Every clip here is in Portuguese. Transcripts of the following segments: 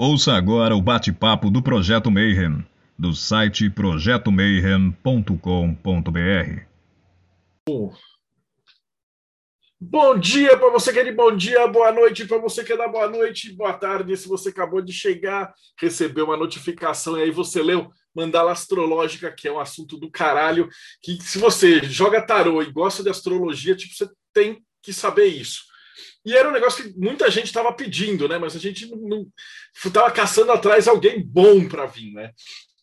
Ouça agora o bate-papo do Projeto Mayhem, do site projetomayhem.com.br. Bom dia para você que é de bom dia, boa noite para você que é da boa noite, boa tarde. Se você acabou de chegar, recebeu uma notificação e aí você leu mandala astrológica, que é um assunto do caralho, que se você joga tarô e gosta de astrologia, tipo, você tem que saber isso. E era um negócio que muita gente estava pedindo, né? Mas a gente não estava caçando atrás alguém bom para vir, né?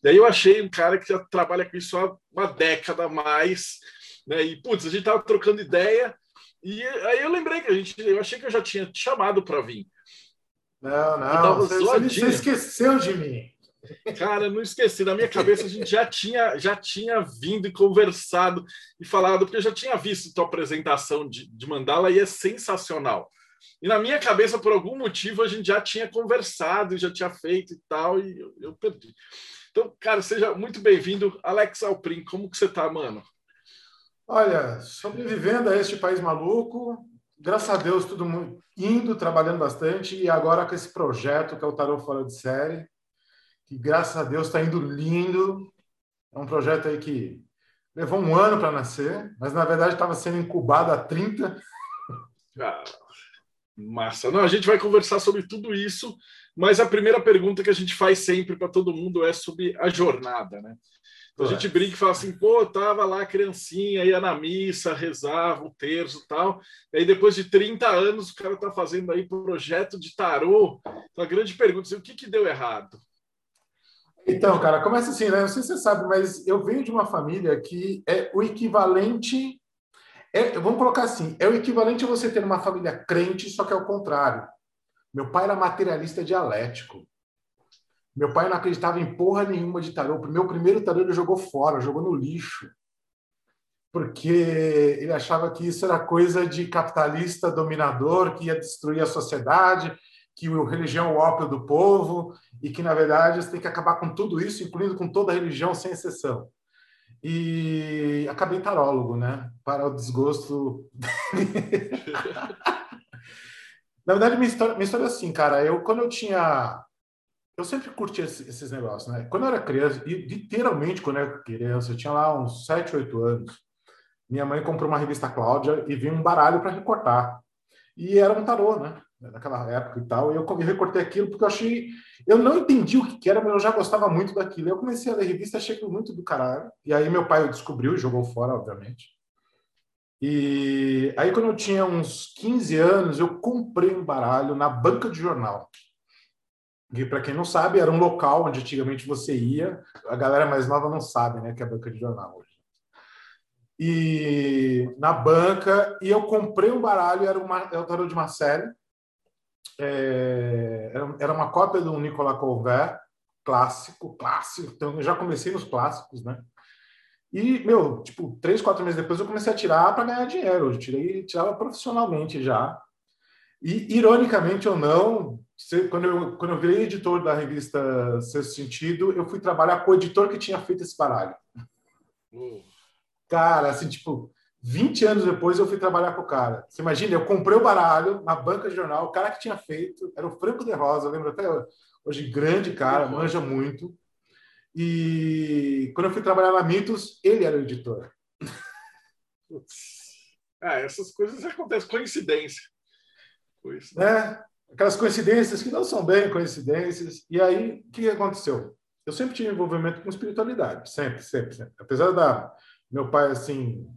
Daí eu achei um cara que já trabalha com isso há uma década a mais, né? E putz, a gente tava trocando ideia e aí eu lembrei que a gente, eu achei que eu já tinha te chamado para vir. Não, não, você, você esqueceu de mim. Cara, não esqueci. Na minha cabeça a gente já tinha, já tinha vindo e conversado e falado, porque eu já tinha visto tua apresentação de, de Mandala e é sensacional. E na minha cabeça, por algum motivo, a gente já tinha conversado já tinha feito e tal, e eu, eu perdi. Então, cara, seja muito bem-vindo. Alex Alprin, como que você tá, mano? Olha, sobrevivendo a este país maluco, graças a Deus, tudo muito, indo, trabalhando bastante, e agora com esse projeto que é o Tarot Fora de Série, que graças a Deus está indo lindo. É um projeto aí que levou um ano para nascer, mas na verdade estava sendo incubado há 30. Ah, massa. Não, a gente vai conversar sobre tudo isso, mas a primeira pergunta que a gente faz sempre para todo mundo é sobre a jornada, né? Então a gente brinca e fala assim, pô, tava lá criancinha, ia na missa, rezava o terço e tal. E aí depois de 30 anos o cara tá fazendo aí projeto de tarô. Então a grande pergunta é o que que deu errado? Então, cara, começa assim, né? Não sei se você sabe, mas eu venho de uma família que é o equivalente. É, vamos colocar assim: é o equivalente a você ter uma família crente, só que é o contrário. Meu pai era materialista dialético. Meu pai não acreditava em porra nenhuma de tarô. O meu primeiro tarô ele jogou fora, jogou no lixo. Porque ele achava que isso era coisa de capitalista dominador que ia destruir a sociedade que a religião é o ópio do povo e que, na verdade, você tem que acabar com tudo isso, incluindo com toda a religião, sem exceção. E acabei tarólogo, né? Para o desgosto. na verdade, minha história, minha história é assim, cara. Eu, quando eu tinha. Eu sempre curti esses negócios, né? Quando eu era criança, e literalmente quando eu era criança, eu tinha lá uns 7, 8 anos. Minha mãe comprou uma revista Cláudia e vinha um baralho para recortar. E era um tarô, né? Naquela época e tal. E eu recortei aquilo porque eu achei. Eu não entendi o que era, mas eu já gostava muito daquilo. Eu comecei a ler revista, achei muito do caralho. E aí meu pai descobriu e jogou fora, obviamente. E aí, quando eu tinha uns 15 anos, eu comprei um baralho na banca de jornal. Que, para quem não sabe, era um local onde antigamente você ia. A galera mais nova não sabe, né, que é a banca de jornal hoje e na banca e eu comprei um baralho era uma era o tarô de série é, era uma cópia do Nicolas Colbert, clássico, clássico. Então, eu já comecei nos clássicos, né? E, meu, tipo, três, quatro meses depois eu comecei a tirar para ganhar dinheiro. Eu tirei, tirava profissionalmente já. E, ironicamente ou não, quando eu, quando eu virei editor da revista Sexto Sentido, eu fui trabalhar com o editor que tinha feito esse baralho. Uh. Cara, assim, tipo, 20 anos depois eu fui trabalhar com o cara. Você imagina, eu comprei o baralho na banca de jornal, o cara que tinha feito era o Franco de Rosa, eu lembro até hoje, grande cara, manja muito. E quando eu fui trabalhar na Mitos, ele era o editor. Ah, essas coisas acontecem, coincidência. coincidência. É, aquelas coincidências que não são bem coincidências. E aí, o que aconteceu? Eu sempre tive envolvimento com espiritualidade, sempre, sempre, sempre. Apesar da meu pai, assim,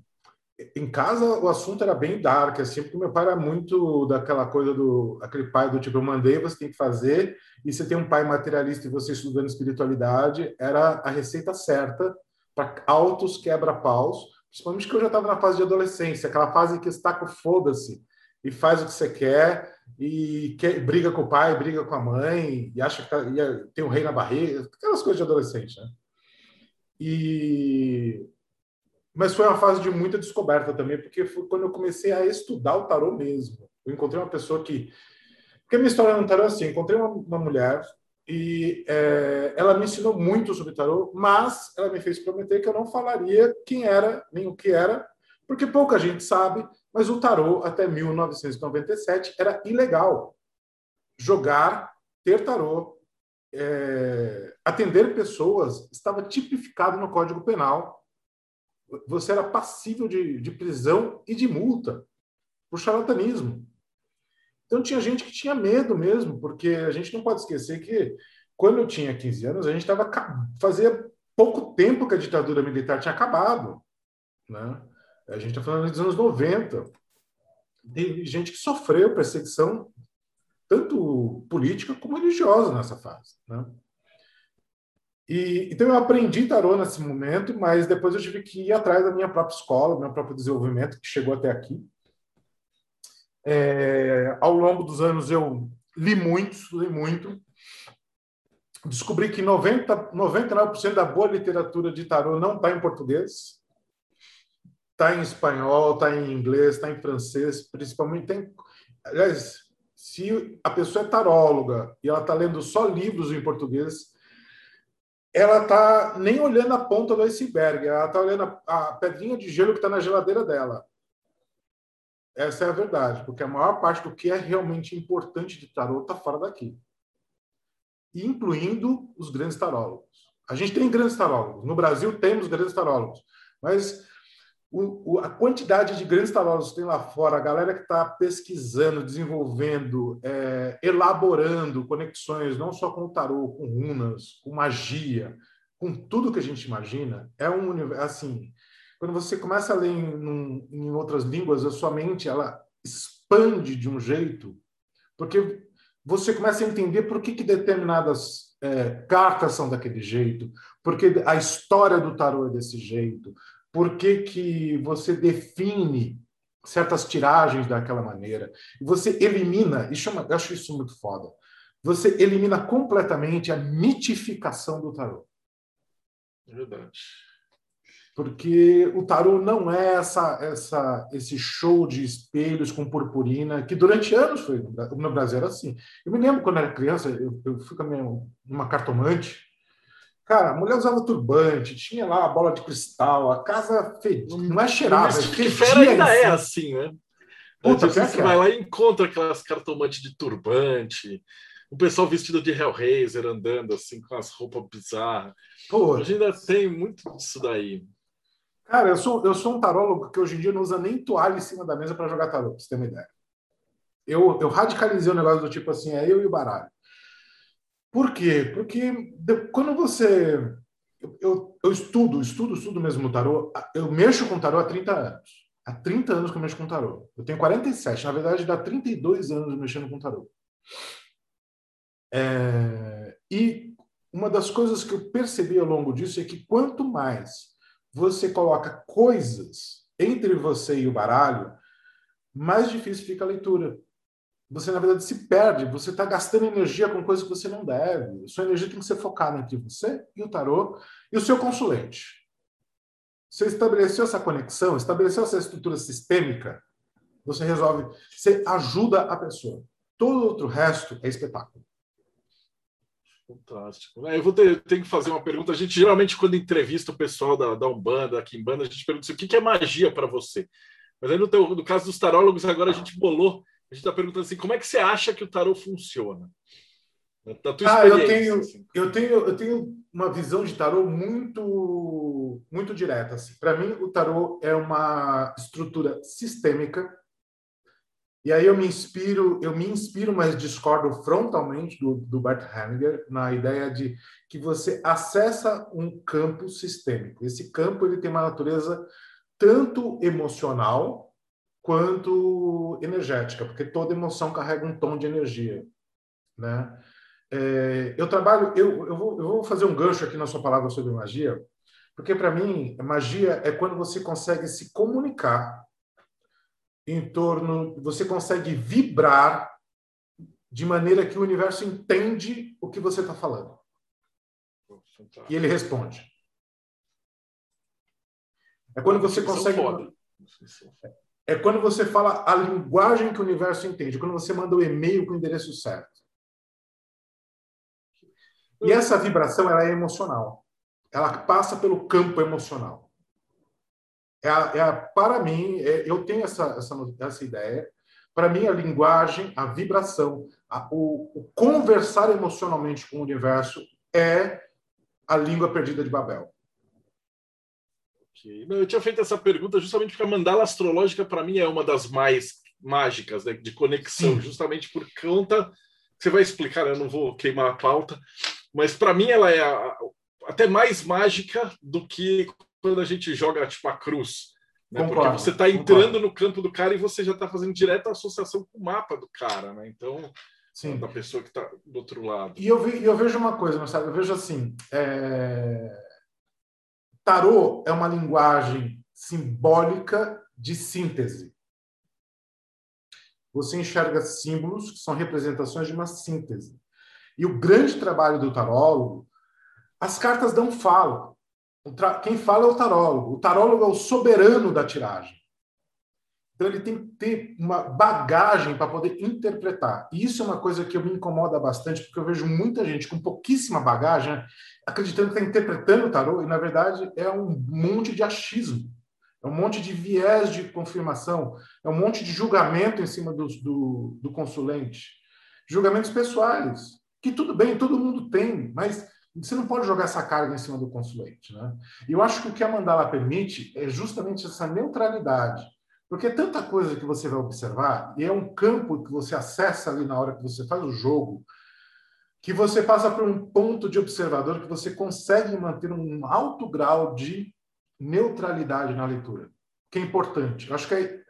em casa o assunto era bem dark, assim, porque meu pai era muito daquela coisa do aquele pai do tipo eu mandei, você tem que fazer, e você tem um pai materialista e você estudando espiritualidade, era a receita certa para altos quebra-paus, principalmente que eu já estava na fase de adolescência, aquela fase que está com foda-se e faz o que você quer e quer, briga com o pai, briga com a mãe e acha que tá, e tem um rei na barriga, aquelas coisas de adolescente, né? E mas foi uma fase de muita descoberta também, porque foi quando eu comecei a estudar o tarô mesmo. Eu encontrei uma pessoa que. Porque a minha história no tarô é assim: encontrei uma, uma mulher e é, ela me ensinou muito sobre tarô, mas ela me fez prometer que eu não falaria quem era, nem o que era, porque pouca gente sabe, mas o tarô até 1997 era ilegal. Jogar, ter tarô é, atender pessoas estava tipificado no Código Penal. Você era passível de, de prisão e de multa por charlatanismo. Então tinha gente que tinha medo mesmo, porque a gente não pode esquecer que quando eu tinha 15 anos, a gente estava fazia pouco tempo que a ditadura militar tinha acabado, né? A gente está falando dos anos 90. Tem gente que sofreu perseguição tanto política como religiosa nessa fase, né? E, então eu aprendi tarô nesse momento, mas depois eu tive que ir atrás da minha própria escola, do meu próprio desenvolvimento, que chegou até aqui. É, ao longo dos anos eu li muito, estudei muito. Descobri que 90, 99% da boa literatura de tarô não está em português. Está em espanhol, está em inglês, está em francês, principalmente tem. Aliás, se a pessoa é taróloga e ela está lendo só livros em português, ela está nem olhando a ponta do iceberg, ela está olhando a, pedrinha de gelo que está na geladeira dela. Essa é a verdade, porque a maior parte do que é realmente importante de tarô está fora daqui, incluindo os grandes tarólogos. A gente tem grandes tarólogos. No Brasil temos grandes tarólogos, mas o, o, a quantidade de grandes tarólogos que tem lá fora, a galera que está pesquisando, desenvolvendo, é, elaborando conexões não só com o tarô, com runas, com magia, com tudo que a gente imagina, é um universo assim quando você começa a ler em, em outras línguas, a sua mente ela expande de um jeito, porque você começa a entender por que, que determinadas é, cartas são daquele jeito, porque a história do tarô é desse jeito, por que, que você define certas tiragens daquela maneira. Você elimina, e chama, eu acho isso muito foda, você elimina completamente a mitificação do tarô. Verdade porque o tarô não é essa, essa, esse show de espelhos com purpurina, que durante anos foi no Brasil era assim. Eu me lembro quando era criança, eu, eu fui com a minha, uma cartomante, cara, a mulher usava turbante, tinha lá a bola de cristal, a casa fedida, não é cheirada. Que fera ainda é assim, né? Puta, tipo, você vai lá e encontra aquelas cartomantes de turbante, o pessoal vestido de Hellraiser andando assim com as roupas bizarras. Pô, Hoje ainda tem muito disso daí. Cara, eu sou, eu sou um tarólogo que hoje em dia não usa nem toalha em cima da mesa para jogar tarô, pra você ter uma ideia. Eu, eu radicalizei o negócio do tipo assim, é eu e o baralho. Por quê? Porque quando você. Eu, eu, estudo, estudo, estudo mesmo o tarô. Eu mexo com tarô há 30 anos. Há 30 anos que eu mexo com tarô. Eu tenho 47, na verdade, dá 32 anos mexendo com tarô. É, e uma das coisas que eu percebi ao longo disso é que quanto mais você coloca coisas entre você e o baralho, mais difícil fica a leitura. Você, na verdade, se perde, você está gastando energia com coisas que você não deve. Sua energia tem que ser focada entre você e o tarô e o seu consulente. Você estabeleceu essa conexão, estabeleceu essa estrutura sistêmica, você resolve, você ajuda a pessoa. Todo outro resto é espetáculo. Fantástico. É, eu vou ter, tenho que fazer uma pergunta. A gente geralmente, quando entrevista o pessoal da, da Umbanda, aqui em Banda, a gente pergunta assim, o que é magia para você? Mas aí no, teu, no caso dos tarólogos, agora a gente bolou, a gente está perguntando assim, como é que você acha que o tarô funciona? Da ah, eu tenho, assim. eu tenho, eu tenho uma visão de tarô muito, muito direta. Assim. Para mim, o tarô é uma estrutura sistêmica e aí eu me inspiro, eu me inspiro, mas discordo frontalmente do, do Bert Hellinger na ideia de que você acessa um campo sistêmico. Esse campo ele tem uma natureza tanto emocional quanto energética, porque toda emoção carrega um tom de energia, né? É, eu trabalho, eu, eu, vou, eu vou fazer um gancho aqui na sua palavra sobre magia, porque para mim magia é quando você consegue se comunicar em torno, você consegue vibrar de maneira que o universo entende o que você está falando. E ele responde. É quando você consegue. É quando você fala a linguagem que o universo entende, quando você manda o e-mail com o endereço certo. E essa vibração ela é emocional. Ela passa pelo campo emocional é, é para mim, é, eu tenho essa, essa, essa ideia. para mim, a linguagem, a vibração, a, o, o conversar emocionalmente com o universo é a língua perdida de Babel. Eu tinha feito essa pergunta justamente porque a mandala astrológica, para mim, é uma das mais mágicas né, de conexão, Sim. justamente por conta. Você vai explicar, né? eu não vou queimar a pauta, mas para mim ela é a, até mais mágica do que quando a gente joga tipo a cruz. Né? Porque você está entrando concordo. no campo do cara e você já está fazendo direto a associação com o mapa do cara, né? Então, Sim. da pessoa que está do outro lado. E eu, eu vejo uma coisa, Marcelo, eu vejo assim: é... tarô é uma linguagem simbólica de síntese. Você enxerga símbolos que são representações de uma síntese. E o grande trabalho do tarólogo, as cartas não falam. Quem fala é o tarólogo. O tarólogo é o soberano da tiragem. Então ele tem que ter uma bagagem para poder interpretar. E isso é uma coisa que me incomoda bastante, porque eu vejo muita gente com pouquíssima bagagem né, acreditando que está interpretando o tarô, e na verdade é um monte de achismo, é um monte de viés de confirmação, é um monte de julgamento em cima do, do, do consulente. Julgamentos pessoais, que tudo bem, todo mundo tem, mas você não pode jogar essa carga em cima do consulente. Né? E eu acho que o que a mandala permite é justamente essa neutralidade. Porque é tanta coisa que você vai observar, e é um campo que você acessa ali na hora que você faz o jogo, que você passa por um ponto de observador que você consegue manter um alto grau de neutralidade na leitura, que é importante. Eu acho que é...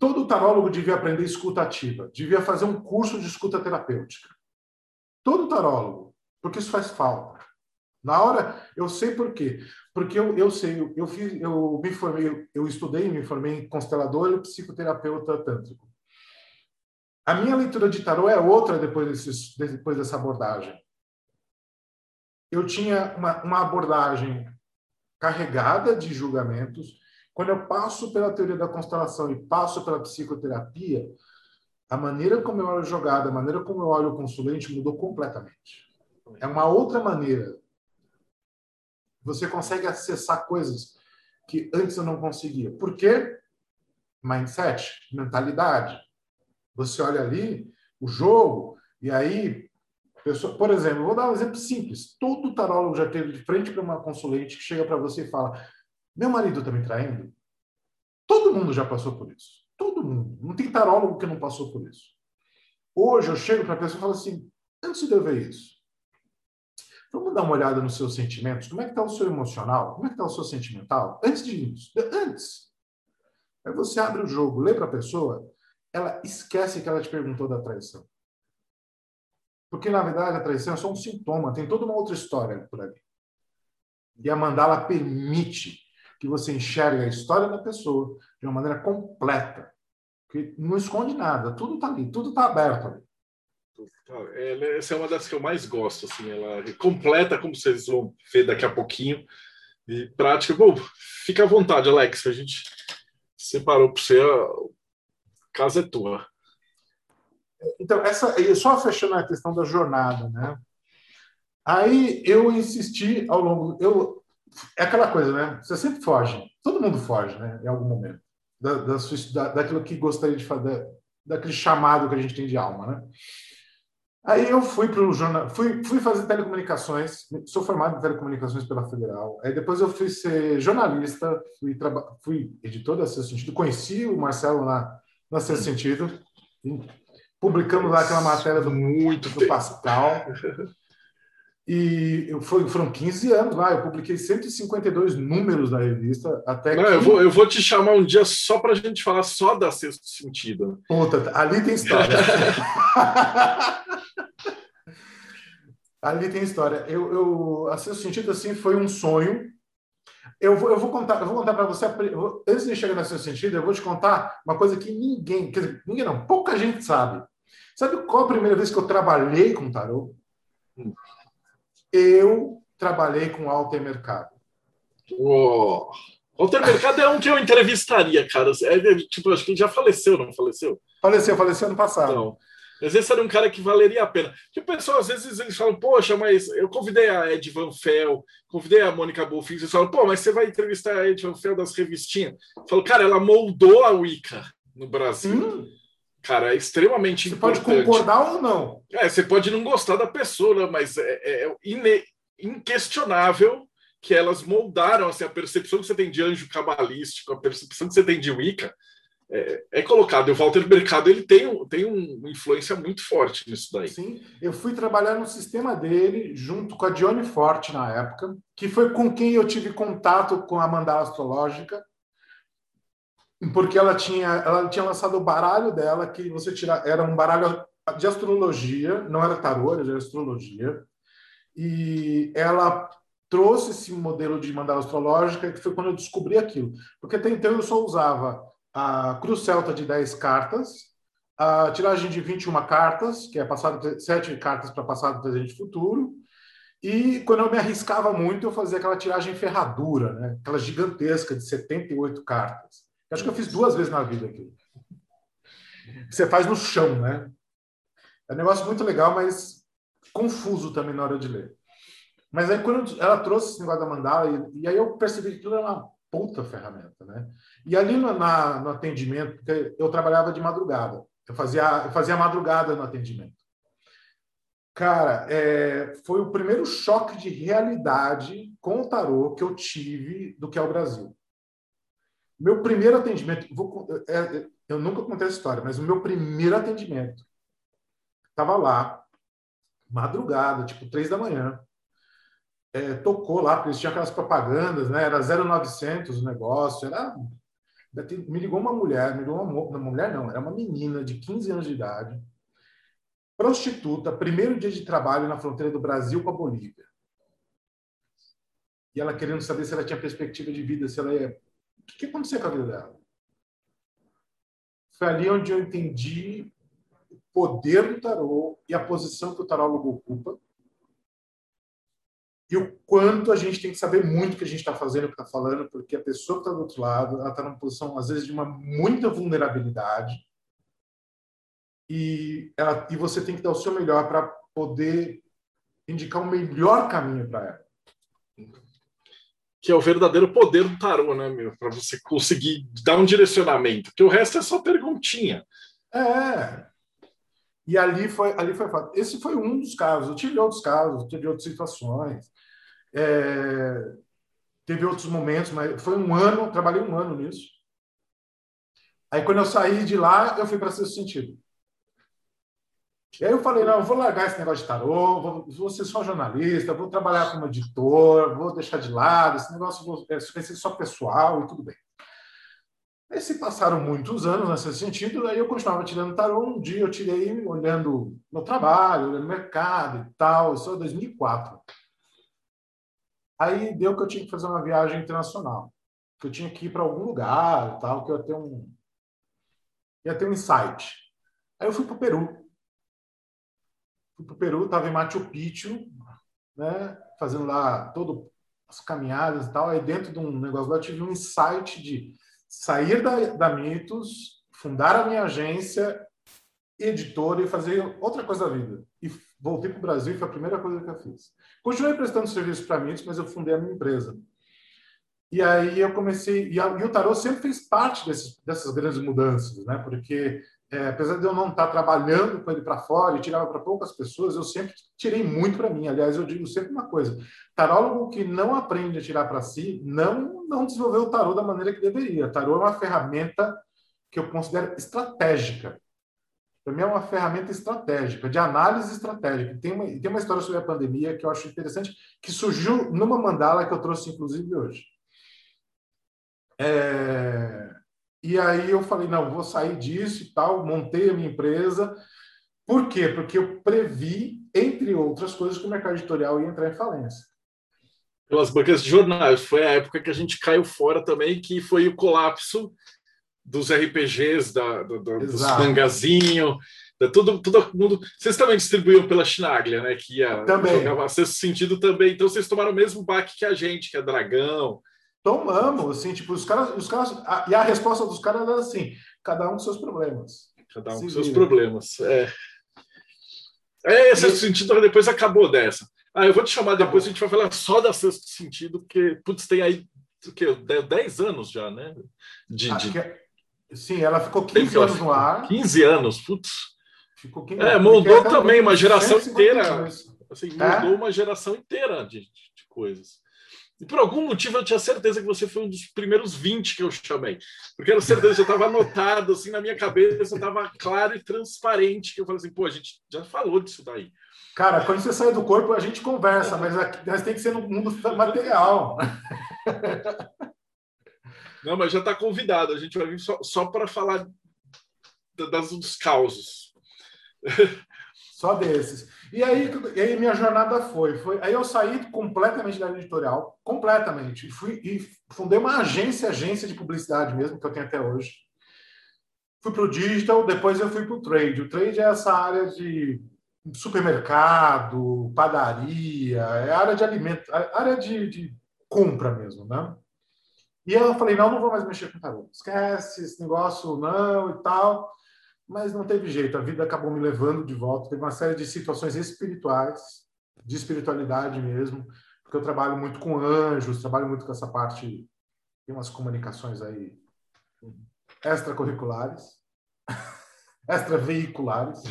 todo tarólogo devia aprender escuta ativa, devia fazer um curso de escuta terapêutica. Todo tarólogo, porque isso faz falta. Na hora, eu sei por quê. Porque eu, eu sei, eu, eu, fiz, eu me formei, eu estudei, me formei em constelador e psicoterapeuta tântrico. A minha leitura de tarô é outra depois, desses, depois dessa abordagem. Eu tinha uma, uma abordagem carregada de julgamentos. Quando eu passo pela teoria da constelação e passo pela psicoterapia, a maneira como eu olho jogada, a maneira como eu olho o consulente mudou completamente. É uma outra maneira. Você consegue acessar coisas que antes eu não conseguia. Por quê? Mindset, mentalidade. Você olha ali o jogo e aí, pessoa, por exemplo, vou dar um exemplo simples. Todo tarólogo já teve de frente para uma consulente que chega para você e fala: "Meu marido está me traindo". Todo mundo já passou por isso. Todo mundo. Não tem tarólogo que não passou por isso. Hoje eu chego para a pessoa e falo assim: antes de eu ver isso, Vamos dar uma olhada nos seus sentimentos. Como é que está o seu emocional? Como é que está o seu sentimental? Antes de isso. Antes. Aí você abre o jogo, lê para a pessoa, ela esquece que ela te perguntou da traição. Porque, na verdade, a traição é só um sintoma, tem toda uma outra história por ali. E a mandala permite que você enxergue a história da pessoa de uma maneira completa. Que não esconde nada, tudo está ali, tudo está aberto ali. Essa é uma das que eu mais gosto, assim, ela completa, como vocês vão ver daqui a pouquinho, e prática. Bom, fica à vontade, Alex, a gente separou para você, a casa é tua. Então, essa, só fechando a questão da jornada, né? Aí eu insisti ao longo. Eu, é aquela coisa, né? Você sempre foge, todo mundo foge, né? Em algum momento, da, da, da daquilo que gostaria de fazer, daquele chamado que a gente tem de alma, né? Aí eu fui para o jornal, fui, fui fazer telecomunicações, sou formado em telecomunicações pela Federal. Aí depois eu fui ser jornalista, fui, fui editor da Sexto Sentido, conheci o Marcelo na, na Sexto Sentido, publicamos lá aquela matéria do, muito do Pascal. E eu, foi, foram 15 anos lá, eu publiquei 152 números da revista. Até Não, que... eu, vou, eu vou te chamar um dia só para a gente falar só da Sexto Sentido. Puta, ali tem história. ali tem história. Eu, eu, a Sexto Sentido assim, foi um sonho. Eu vou, eu vou contar, eu vou contar para você. Antes de chegar no Sexto Sentido, eu vou te contar uma coisa que ninguém, quer dizer, ninguém não, pouca gente sabe. Sabe qual a primeira vez que eu trabalhei com tarô? Eu trabalhei com Alter Mercado. Alter Mercado é um que eu entrevistaria, cara. É, tipo, acho que ele já faleceu, não faleceu? Faleceu, faleceu ano passado. Então, mas esse era um cara que valeria a pena. Que o pessoal, às vezes, eles falam, poxa, mas eu convidei a Ed Van Fel, convidei a Mônica Bolfin, eles falam, pô, mas você vai entrevistar a Ed Van Fel das revistinhas? Eu falo, cara, ela moldou a Wicca no Brasil. Hum. cara, é extremamente Você importante. pode concordar ou não. É, você pode não gostar da pessoa, né, mas é, é ine- inquestionável que elas moldaram assim, a percepção que você tem de anjo cabalístico, a percepção que você tem de Wicca, é, é colocado. E o Walter Mercado ele tem, tem um- uma influência muito forte nisso daí. Sim, eu fui trabalhar no sistema dele junto com a Dione Forte na época, que foi com quem eu tive contato com a mandala astrológica, porque ela tinha, ela tinha lançado o baralho dela, que você tira, era um baralho de astrologia, não era tarô, era astrologia, e ela trouxe esse modelo de mandala astrológica, que foi quando eu descobri aquilo. Porque até então eu só usava a cruz celta de 10 cartas, a tiragem de 21 cartas, que é passado 7 cartas para passado, presente e futuro. E quando eu me arriscava muito, eu fazia aquela tiragem ferradura, né? aquela gigantesca de 78 cartas. Eu acho que eu fiz duas vezes na vida aquilo. Você faz no chão, né? É um negócio muito legal, mas confuso também na hora de ler. Mas aí quando ela trouxe esse negócio da mandala, e, e aí eu percebi que aquilo era uma puta ferramenta, né? E ali no, na, no atendimento, eu trabalhava de madrugada, eu fazia, eu fazia madrugada no atendimento. Cara, é, foi o primeiro choque de realidade com o tarô que eu tive do que é o Brasil. Meu primeiro atendimento, vou, é, eu nunca contei essa história, mas o meu primeiro atendimento estava lá, madrugada, tipo três da manhã. É, tocou lá, porque eles tinham aquelas propagandas, né? Era 0900 o negócio, era me ligou uma mulher, me ligou uma, uma mulher não, era uma menina de 15 anos de idade, prostituta, primeiro dia de trabalho na fronteira do Brasil com a Bolívia. E ela querendo saber se ela tinha perspectiva de vida, se ela ia... O que, que aconteceu com a vida dela? Foi ali onde eu entendi o poder do tarô e a posição que o tarólogo ocupa e o quanto a gente tem que saber muito o que a gente está fazendo, o que está falando, porque a pessoa que está do outro lado, ela está numa posição, às vezes, de uma muita vulnerabilidade e, ela, e você tem que dar o seu melhor para poder indicar o melhor caminho para ela. Que é o verdadeiro poder do tarô, né, meu? Para você conseguir dar um direcionamento, porque o resto é só perguntinha. É. E ali foi, ali foi fato. Esse foi um dos casos. Eu tive outros casos, tive outras situações. É, teve outros momentos, mas foi um ano, trabalhei um ano nisso. Aí quando eu saí de lá, eu fui para sexto sentido. E aí eu falei, não, eu vou largar esse negócio de tarô, vou, vou ser só jornalista, vou trabalhar como editor, vou deixar de lado, esse negócio vou, vai ser só pessoal e tudo bem. Aí se passaram muitos anos nesse sentido, aí eu continuava tirando tarô. Um dia eu tirei olhando meu trabalho, olhando o mercado e tal, isso é 2004. Aí deu que eu tinha que fazer uma viagem internacional, que eu tinha que ir para algum lugar e tal, que eu ia ter um, ia ter um insight. Aí eu fui para o Peru. Fui para o Peru, estava em Machu Picchu, né, fazendo lá todas as caminhadas e tal. Aí dentro de um negócio lá eu tive um insight de sair da, da Mitos, fundar a minha agência, editora e fazer outra coisa da vida. E voltei para o Brasil foi a primeira coisa que eu fiz. Continuei prestando serviço para Mitos, mas eu fundei a minha empresa. E aí eu comecei... E, a, e o tarô sempre fez parte desses, dessas grandes mudanças, né? Porque é, apesar de eu não estar trabalhando com ele para fora e tirava para poucas pessoas, eu sempre tirei muito para mim. Aliás, eu digo sempre uma coisa: tarólogo que não aprende a tirar para si não não desenvolveu o tarô da maneira que deveria. Tarô é uma ferramenta que eu considero estratégica. Para mim é uma ferramenta estratégica, de análise estratégica. Tem uma, tem uma história sobre a pandemia que eu acho interessante, que surgiu numa mandala que eu trouxe, inclusive, hoje. É... E aí eu falei, não, vou sair disso e tal, montei a minha empresa. Por quê? Porque eu previ, entre outras coisas, que o mercado editorial ia entrar em falência. Pelas bancas de jornais. Foi a época que a gente caiu fora também, que foi o colapso dos RPGs, da, da, da dos mangazinho, da, todo, todo mundo. Vocês também distribuíam pela Chinaglia, né? Que ia, também. jogava sexto sentido também. Então vocês tomaram o mesmo baque que a gente, que é Dragão. Tomamos, assim, tipo, os caras, os caras, a, e a resposta dos caras era assim: cada um com seus problemas. Cada um Se com seus problemas. É. É, esse e... sentido depois acabou dessa. Ah, eu vou te chamar depois, a gente vai falar só da sexto sentido, porque, putz, tem aí o quê? 10 anos já, né? De, de... que é, Sim, ela ficou 15 anos no ar. 15 anos, putz. Ficou 15 é, mudou também uma geração inteira. Assim, é? mudou é? uma geração inteira de, de coisas. E por algum motivo eu tinha certeza que você foi um dos primeiros 20 que eu chamei. Porque eu certeza que estava anotado assim na minha cabeça, estava claro e transparente. Que eu falei assim, pô, a gente já falou disso daí. Cara, quando você sai do corpo, a gente conversa, mas, aqui, mas tem que ser no mundo material. Não, mas já está convidado. A gente vai vir só, só para falar das, dos causos. Só desses. E aí, e aí minha jornada foi, foi. Aí eu saí completamente da editorial, completamente. E, fui, e fundei uma agência, agência de publicidade mesmo, que eu tenho até hoje. Fui para o digital, depois eu fui para o trade. O trade é essa área de supermercado, padaria, é área de alimento, área de, de compra mesmo, né? E eu falei, não, não vou mais mexer com tarô. Esquece esse negócio, não, e tal. Mas não teve jeito, a vida acabou me levando de volta. Teve uma série de situações espirituais, de espiritualidade mesmo, porque eu trabalho muito com anjos, trabalho muito com essa parte, tem umas comunicações aí extracurriculares, extraveiculares.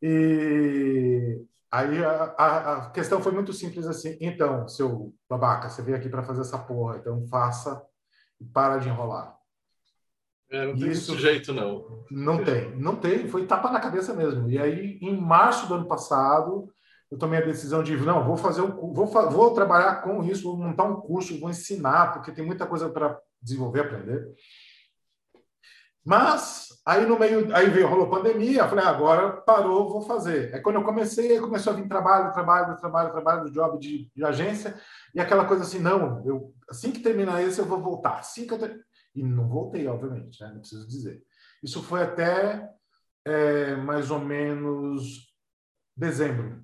E aí a, a, a, questão foi muito simples assim. Então, seu babaca, você veio aqui para fazer essa porra, então faça e para de enrolar. É, não tem Isso, jeito, não. Não tem, não tem. Foi tapa na cabeça mesmo. E aí, em março do ano passado, eu tomei a decisão de não, vou fazer um, vou, vou trabalhar com isso, vou montar um curso, vou ensinar, porque tem muita coisa para desenvolver, aprender. Mas aí no meio, aí veio, rolou pandemia, falei, ah, agora parou, vou fazer. É quando eu comecei, começou a vir trabalho, trabalho, trabalho, trabalho do job de, de, agência, e aquela coisa assim, não, eu, assim que terminar esse, eu vou voltar. Assim que eu. E não voltei, obviamente, né? não preciso dizer. Isso foi até é, mais ou menos dezembro.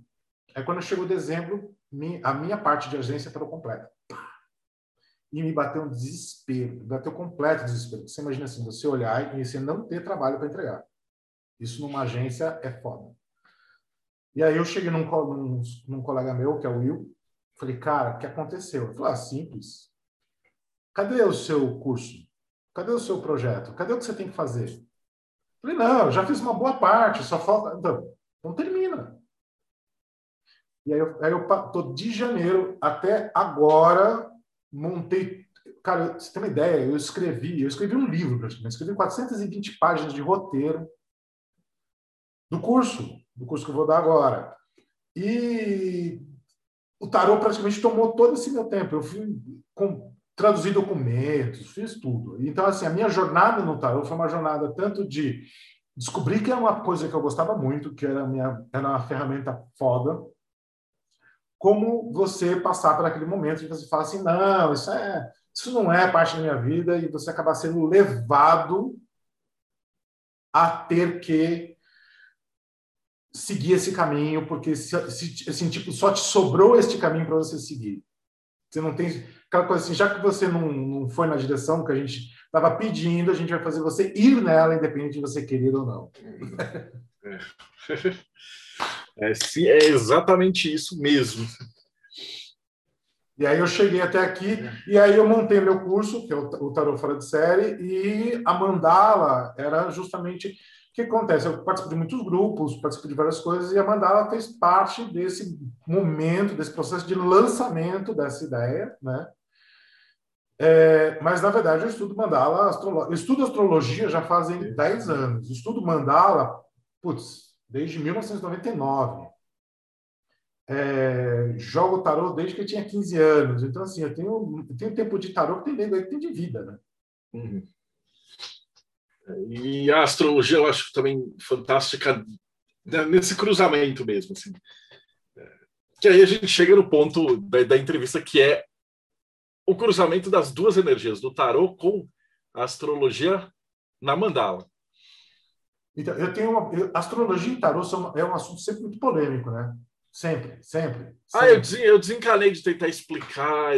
Aí quando chegou dezembro, a minha parte de agência parou completa e me bateu um desespero, me bateu completo desespero. Você imagina assim, você olhar e você não ter trabalho para entregar. Isso numa agência é foda. E aí eu cheguei num, num, num, colega meu, que é o Will, falei, cara, o que aconteceu? Ele falou, ah, simples. Cadê o seu curso? Cadê o seu projeto? Cadê o que você tem que fazer? Eu falei, não, já fiz uma boa parte, só falta... Então, então termina. E aí eu, aí eu tô de janeiro até agora montei. Cara, você tem uma ideia, eu escrevi, eu escrevi um livro praticamente, escrevi 420 páginas de roteiro do curso, do curso que eu vou dar agora. E o tarô praticamente tomou todo esse meu tempo. Eu fui com, traduzir documentos, fiz tudo. Então, assim, a minha jornada no tarô foi uma jornada tanto de descobrir que é uma coisa que eu gostava muito, que era, minha, era uma ferramenta foda, como você passar por aquele momento que você fala assim, não, isso, é, isso não é parte da minha vida, e você acaba sendo levado a ter que seguir esse caminho, porque se, assim, tipo, só te sobrou este caminho para você seguir. Você não tem aquela coisa assim, já que você não, não foi na direção que a gente estava pedindo, a gente vai fazer você ir nela, independente de você querer ou não. É. É, sim, é exatamente isso mesmo. E aí eu cheguei até aqui, e aí eu montei meu curso, que é o Tarot Fora de Série, e a mandala era justamente... O que acontece? Eu participo de muitos grupos, participo de várias coisas, e a mandala fez parte desse momento, desse processo de lançamento dessa ideia, né? É, mas, na verdade, eu estudo mandala, astrolo... eu estudo astrologia já fazem 10 anos. Estudo mandala, putz, desde 1999. É, jogo tarô desde que eu tinha 15 anos. Então, assim, eu tenho, eu tenho tempo de tarô que tem nego tem de vida, né? Uhum. E a astrologia eu acho também fantástica né, nesse cruzamento mesmo. Assim. Que aí a gente chega no ponto da, da entrevista que é o cruzamento das duas energias, do tarô com a astrologia na mandala. Então, eu tenho uma. Eu, astrologia e tarô são, é um assunto sempre muito polêmico, né? Sempre, sempre. Ah, eu, des, eu desencanei de tentar explicar.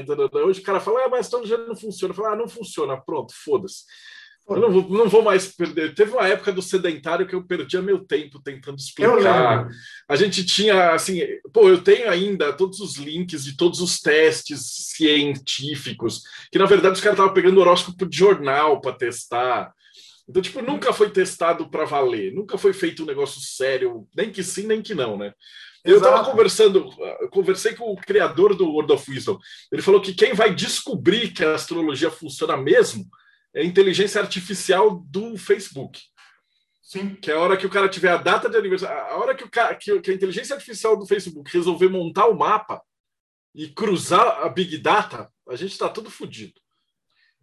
Hoje o cara fala, ah, mas astrologia não funciona. Eu falo, ah, não funciona. Pronto, foda-se. Eu não vou, não vou mais perder. Teve uma época do sedentário que eu perdia meu tempo tentando explicar. A gente tinha, assim, pô, eu tenho ainda todos os links de todos os testes científicos, que na verdade os caras estavam pegando horóscopo de jornal para testar. Então, tipo, nunca foi testado para valer, nunca foi feito um negócio sério, nem que sim, nem que não, né? Eu estava conversando, conversei com o criador do World of Wisdom. Ele falou que quem vai descobrir que a astrologia funciona mesmo é a inteligência artificial do Facebook. Sim. Que é a hora que o cara tiver a data de aniversário, a hora que, o cara, que, que a inteligência artificial do Facebook resolver montar o mapa e cruzar a Big Data, a gente está tudo fodido.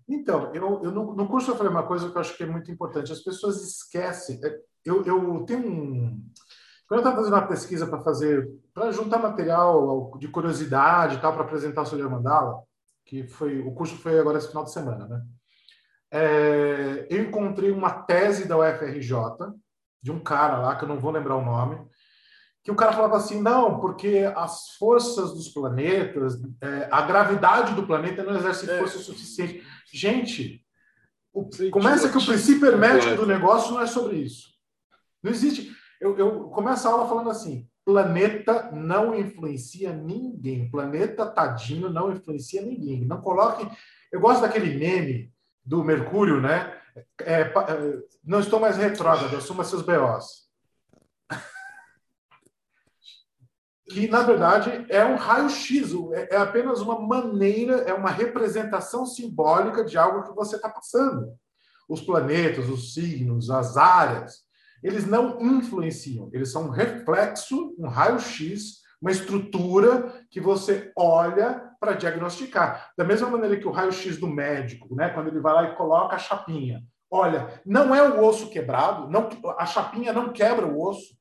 Então, eu, eu no, no, curso eu falei uma coisa que eu acho que é muito importante. As pessoas esquecem. É, eu, eu tenho um. Quando eu estava fazendo uma pesquisa para fazer, para juntar material de curiosidade e tal, para apresentar sobre a mandala, que foi o curso foi agora esse final de semana, né? É, eu encontrei uma tese da UFRJ de um cara lá que eu não vou lembrar o nome, que o cara falava assim, não, porque as forças dos planetas, é, a gravidade do planeta não exerce é. força suficiente. Gente, o, começa que o princípio hermético do negócio não é sobre isso. Não existe. Eu, eu começo a aula falando assim: planeta não influencia ninguém. Planeta tadinho não influencia ninguém. Não coloque. Eu gosto daquele meme do Mercúrio, né? É, é, não estou mais retrógrado, assuma seus BOs. Que na verdade é um raio-x, é, é apenas uma maneira, é uma representação simbólica de algo que você está passando. Os planetas, os signos, as áreas, eles não influenciam, eles são um reflexo, um raio-x, uma estrutura que você olha para diagnosticar. Da mesma maneira que o raio-x do médico, né, quando ele vai lá e coloca a chapinha. Olha, não é o osso quebrado, não, a chapinha não quebra o osso,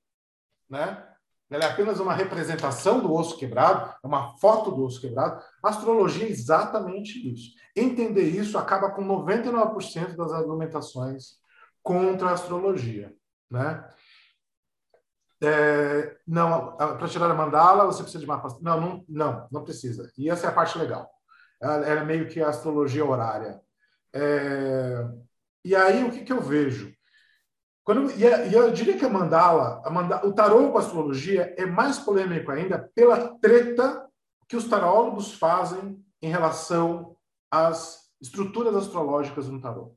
né? Ela é apenas uma representação do osso quebrado, é uma foto do osso quebrado. A astrologia é exatamente isso. Entender isso acaba com 99% das argumentações contra a astrologia. Né? É, não, para tirar a mandala, você precisa de mapa. Não, não, não, não precisa. E essa é a parte legal. Ela, é meio que a astrologia horária. É, e aí, o que, que eu vejo? Quando, e, eu diria que a mandala, a mandala, o tarô com astrologia é mais polêmico ainda pela treta que os tarólogos fazem em relação às estruturas astrológicas no tarô.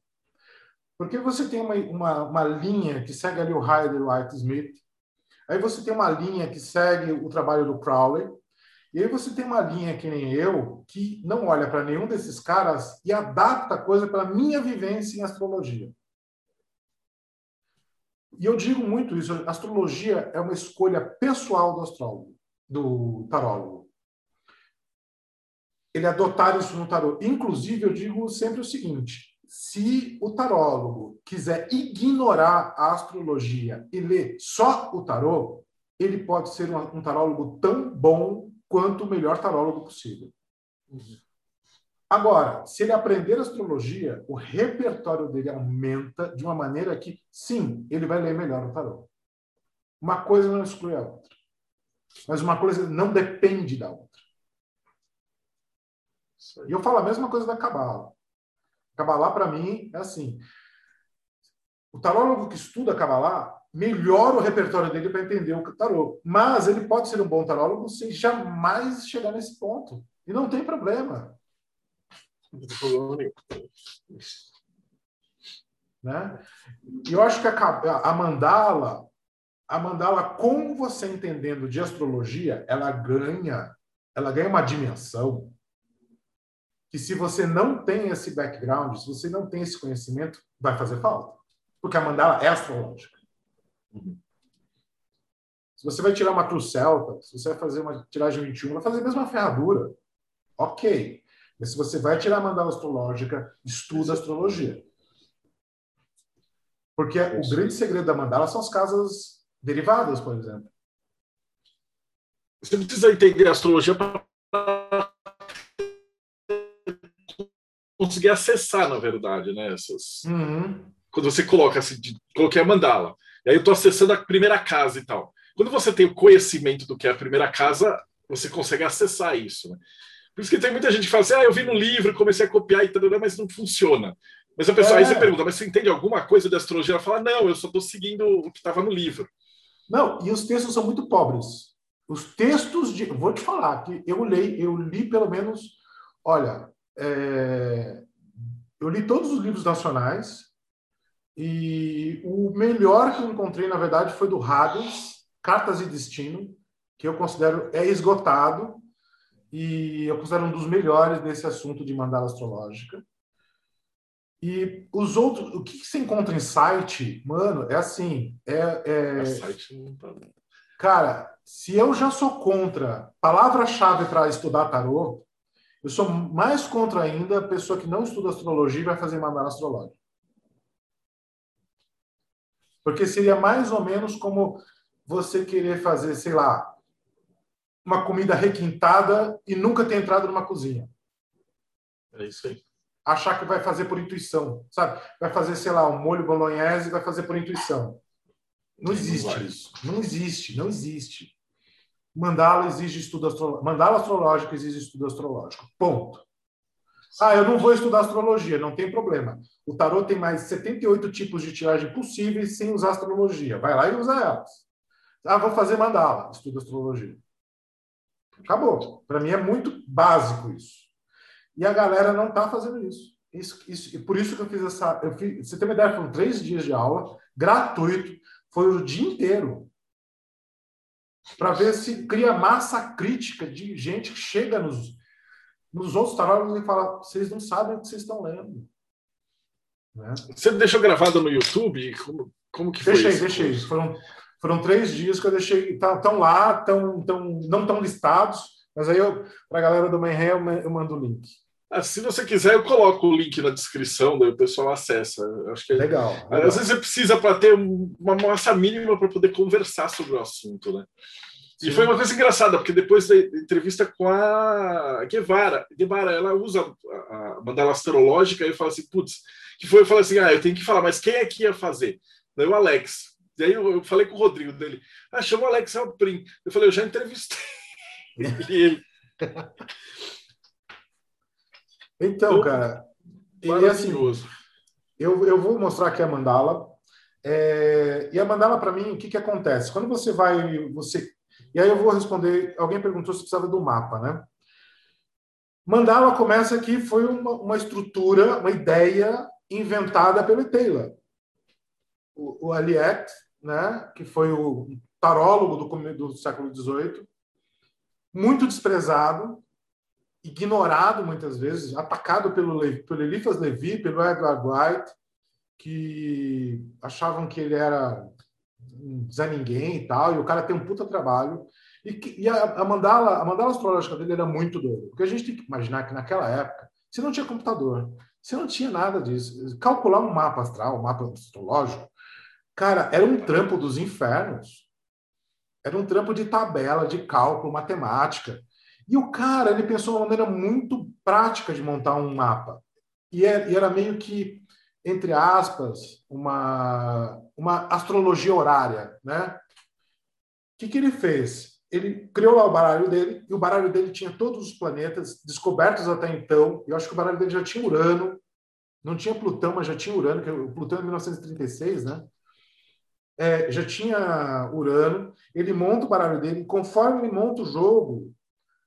Porque você tem uma, uma, uma linha que segue ali o Hyder White Smith, aí você tem uma linha que segue o trabalho do Crowley, e aí você tem uma linha que nem eu, que não olha para nenhum desses caras e adapta a coisa para a minha vivência em astrologia. E eu digo muito isso, astrologia é uma escolha pessoal do astrólogo, do tarólogo. Ele adotar isso no tarô. Inclusive, eu digo sempre o seguinte: se o tarólogo quiser ignorar a astrologia e ler só o tarô, ele pode ser um, tarólogo tão bom quanto o melhor tarólogo possível. Uhum. Agora, se ele aprender astrologia, o repertório dele aumenta de uma maneira que, sim, ele vai ler melhor o tarô. Uma coisa não exclui a outra. Mas uma coisa não depende da outra. E eu falo a mesma coisa da Cabala. Cabala, para mim, é assim. O tarólogo que estuda Kabbalah melhora o repertório dele para entender o tarô. Mas ele pode ser um bom tarólogo sem jamais chegar nesse ponto. E não tem problema. Né? E eu acho que a, a mandala, a mandala, com você entendendo de astrologia, ela ganha, ela ganha uma dimensão que se você não tem esse background, se você não tem esse conhecimento, vai fazer falta. Porque a mandala é astrológica. Se você vai tirar uma cruz celta, se você vai fazer uma tiragem 21, vai fazer a mesma ferradura. Ok. Mas se você vai tirar a mandala astrológica, estuda astrologia. Porque o grande segredo da mandala são as casas derivadas, por exemplo. Você precisa entender a astrologia para conseguir acessar, na verdade, né? Essas... Uhum. Quando você coloca assim, de... coloquei a mandala, e aí eu estou acessando a primeira casa e tal. Quando você tem o conhecimento do que é a primeira casa, você consegue acessar isso. Né? Por isso que tem muita gente que fala assim: ah, eu vi no livro, comecei a copiar e tal, mas não funciona. Mas a pessoa é. aí você pergunta, mas você entende alguma coisa de astrologia? Ela fala: não, eu só estou seguindo o que estava no livro. Não, e os textos são muito pobres. Os textos de. Vou te falar que eu li, eu li pelo menos. Olha, é... eu li todos os livros nacionais, E o melhor que eu encontrei, na verdade, foi do Hades, Cartas e Destino, que eu considero é esgotado e eu considero um dos melhores nesse assunto de mandala astrológica. E os outros, o que, você encontra em site, mano, é assim, é, é... é site não tá... Cara, se eu já sou contra palavra-chave para estudar tarô, eu sou mais contra ainda a pessoa que não estuda astrologia e vai fazer mandala astrológica. Porque seria mais ou menos como você querer fazer, sei lá, uma comida requintada e nunca ter entrado numa cozinha. É isso aí. Achar que vai fazer por intuição, sabe? Vai fazer, sei lá, um molho bolognese e vai fazer por intuição. Não existe isso. Não existe, não existe. Mandala exige estudo astrológico. Mandala astrológico exige estudo astrológico. Ponto. Ah, eu não vou estudar astrologia, não tem problema. O tarô tem mais 78 tipos de tiragem possíveis sem usar astrologia. Vai lá e usa elas. Ah, vou fazer mandala, estudo astrologia. Acabou. Para mim é muito básico isso. E a galera não está fazendo isso. Isso, isso. E por isso que eu fiz essa. Eu fiz, você tem uma ideia, foram três dias de aula, gratuito, foi o dia inteiro para ver se cria massa crítica de gente que chega nos, nos outros tarólogos e fala: vocês não sabem o que vocês estão lendo. Né? Você deixou gravado no YouTube? Como, como que foi? Deixei, isso? deixei. Foram, foram três dias que eu deixei. Estão tá, lá, tão, tão, não estão listados, mas aí para a galera do Mayhem eu mando o link. Ah, se você quiser, eu coloco o link na descrição, daí o pessoal acessa. Acho que é legal, legal. Às vezes você precisa para ter uma massa mínima para poder conversar sobre o assunto, né? Sim. E foi uma coisa engraçada, porque depois da entrevista com a Guevara, Guevara ela usa a mandala astrológica e eu falo assim, putz, que foi, eu falei assim, ah, eu tenho que falar, mas quem é que ia fazer? Daí o Alex. E aí eu, falei com o Rodrigo dele, ah, chama o Alex Alprin. Eu falei, eu já entrevistei ele. Então, cara, e assim, eu, eu vou mostrar aqui a mandala. É, e a mandala, para mim, o que, que acontece? Quando você vai. você E aí eu vou responder. Alguém perguntou se precisava do mapa, né? Mandala começa aqui, foi uma, uma estrutura, uma ideia inventada pelo Taylor. O, o Aliette, né, que foi o tarólogo do, do século XVIII, muito desprezado, ignorado muitas vezes, atacado pelo, pelo Eliphas Levi, pelo Edward White, que achavam que ele era um Zé Ninguém e tal, e o cara tem um puta trabalho. E, que, e a, a, mandala, a mandala astrológica dele era muito doida, porque a gente tem que imaginar que naquela época você não tinha computador, você não tinha nada disso. Calcular um mapa astral, um mapa astrológico, cara, era um trampo dos infernos. Era um trampo de tabela, de cálculo, matemática. E o cara, ele pensou uma maneira muito prática de montar um mapa. E, é, era meio que, entre aspas, uma, uma astrologia horária, né? O que, que ele fez? Ele criou lá o baralho dele, e o baralho dele tinha todos os planetas descobertos até então. Eu acho que o baralho dele já tinha Urano, não tinha Plutão, mas já tinha Urano, que o Plutão é 1936, né? É, já tinha Urano. Ele monta o baralho dele, conforme ele monta o jogo,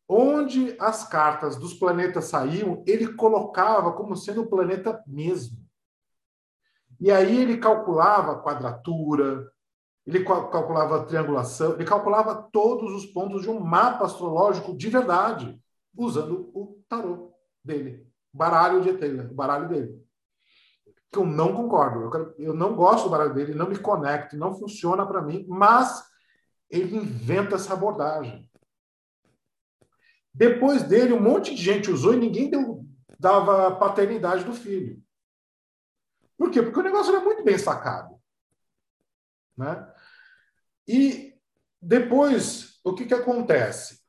onde as cartas dos planetas saíam, ele colocava como sendo o planeta mesmo. E aí ele calculava quadratura, ele calculava triangulação, ele calculava todos os pontos de um mapa astrológico de verdade, usando o tarô dele, baralho de o baralho dele. Que eu não concordo, eu, quero, eu não gosto do baralho dele, não me conecto, não funciona para mim, mas ele inventa essa abordagem. Depois dele, um monte de gente usou e ninguém deu, dava paternidade do filho. Por quê? Porque o negócio era muito bem sacado. Né? E depois, o que, que acontece?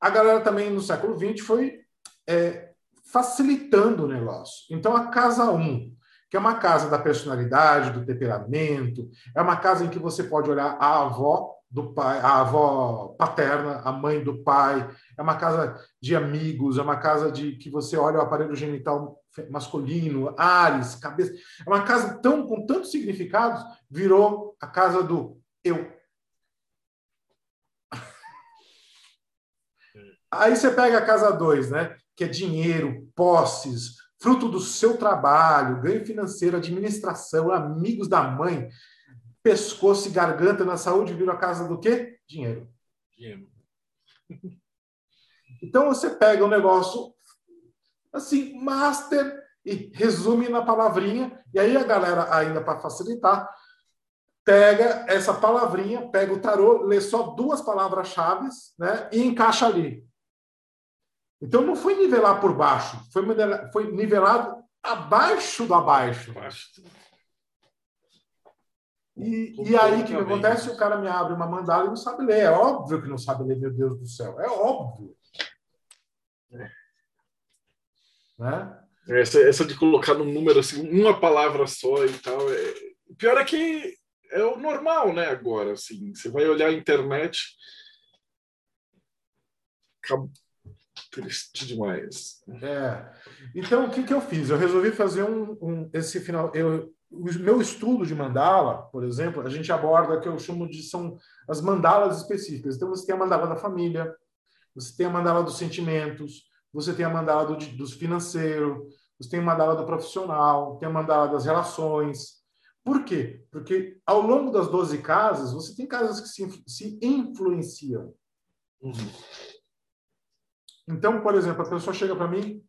A galera também no século XX foi é, facilitando o negócio. Então, a casa 1, que é uma casa da personalidade, do temperamento, é uma casa em que você pode olhar a avó do pai, a avó paterna, a mãe do pai, é uma casa de amigos, é uma casa de que você olha o aparelho genital masculino, ares, cabeça. É uma casa tão com tantos significados, virou a casa do eu. Aí você pega a casa 2, né? Que é dinheiro, posses, fruto do seu trabalho, ganho financeiro, administração, amigos da mãe, pescoço e garganta na saúde, viram a casa do quê? Dinheiro. Dinheiro. Então você pega um negócio assim, master, e resume na palavrinha, e aí a galera, ainda para facilitar, pega essa palavrinha, pega o tarô, lê só duas palavras-chave né, e encaixa ali. Então não foi nivelar por baixo, foi, foi nivelado abaixo do abaixo. E, e aí o que acontece? O cara me abre uma mandala e não sabe ler. É óbvio que não sabe ler, meu Deus do céu. É óbvio. É. Né? Essa, essa de colocar num número assim, uma palavra só e tal. É... O pior é que é o normal, né? Agora, assim, você vai olhar a internet. Triste demais. É. Então, o que, que eu fiz? Eu resolvi fazer um, um esse final. Eu, o meu estudo de mandala, por exemplo, a gente aborda que eu chamo de são as mandalas específicas. Então, você tem a mandala da família, você tem a mandala dos sentimentos, você tem a mandala do, dos financeiro, você tem a mandala do profissional, tem a mandala das relações. Por quê? Porque ao longo das 12 casas, você tem casas que se, se influenciam. Uhum. Então, por exemplo, a pessoa chega para mim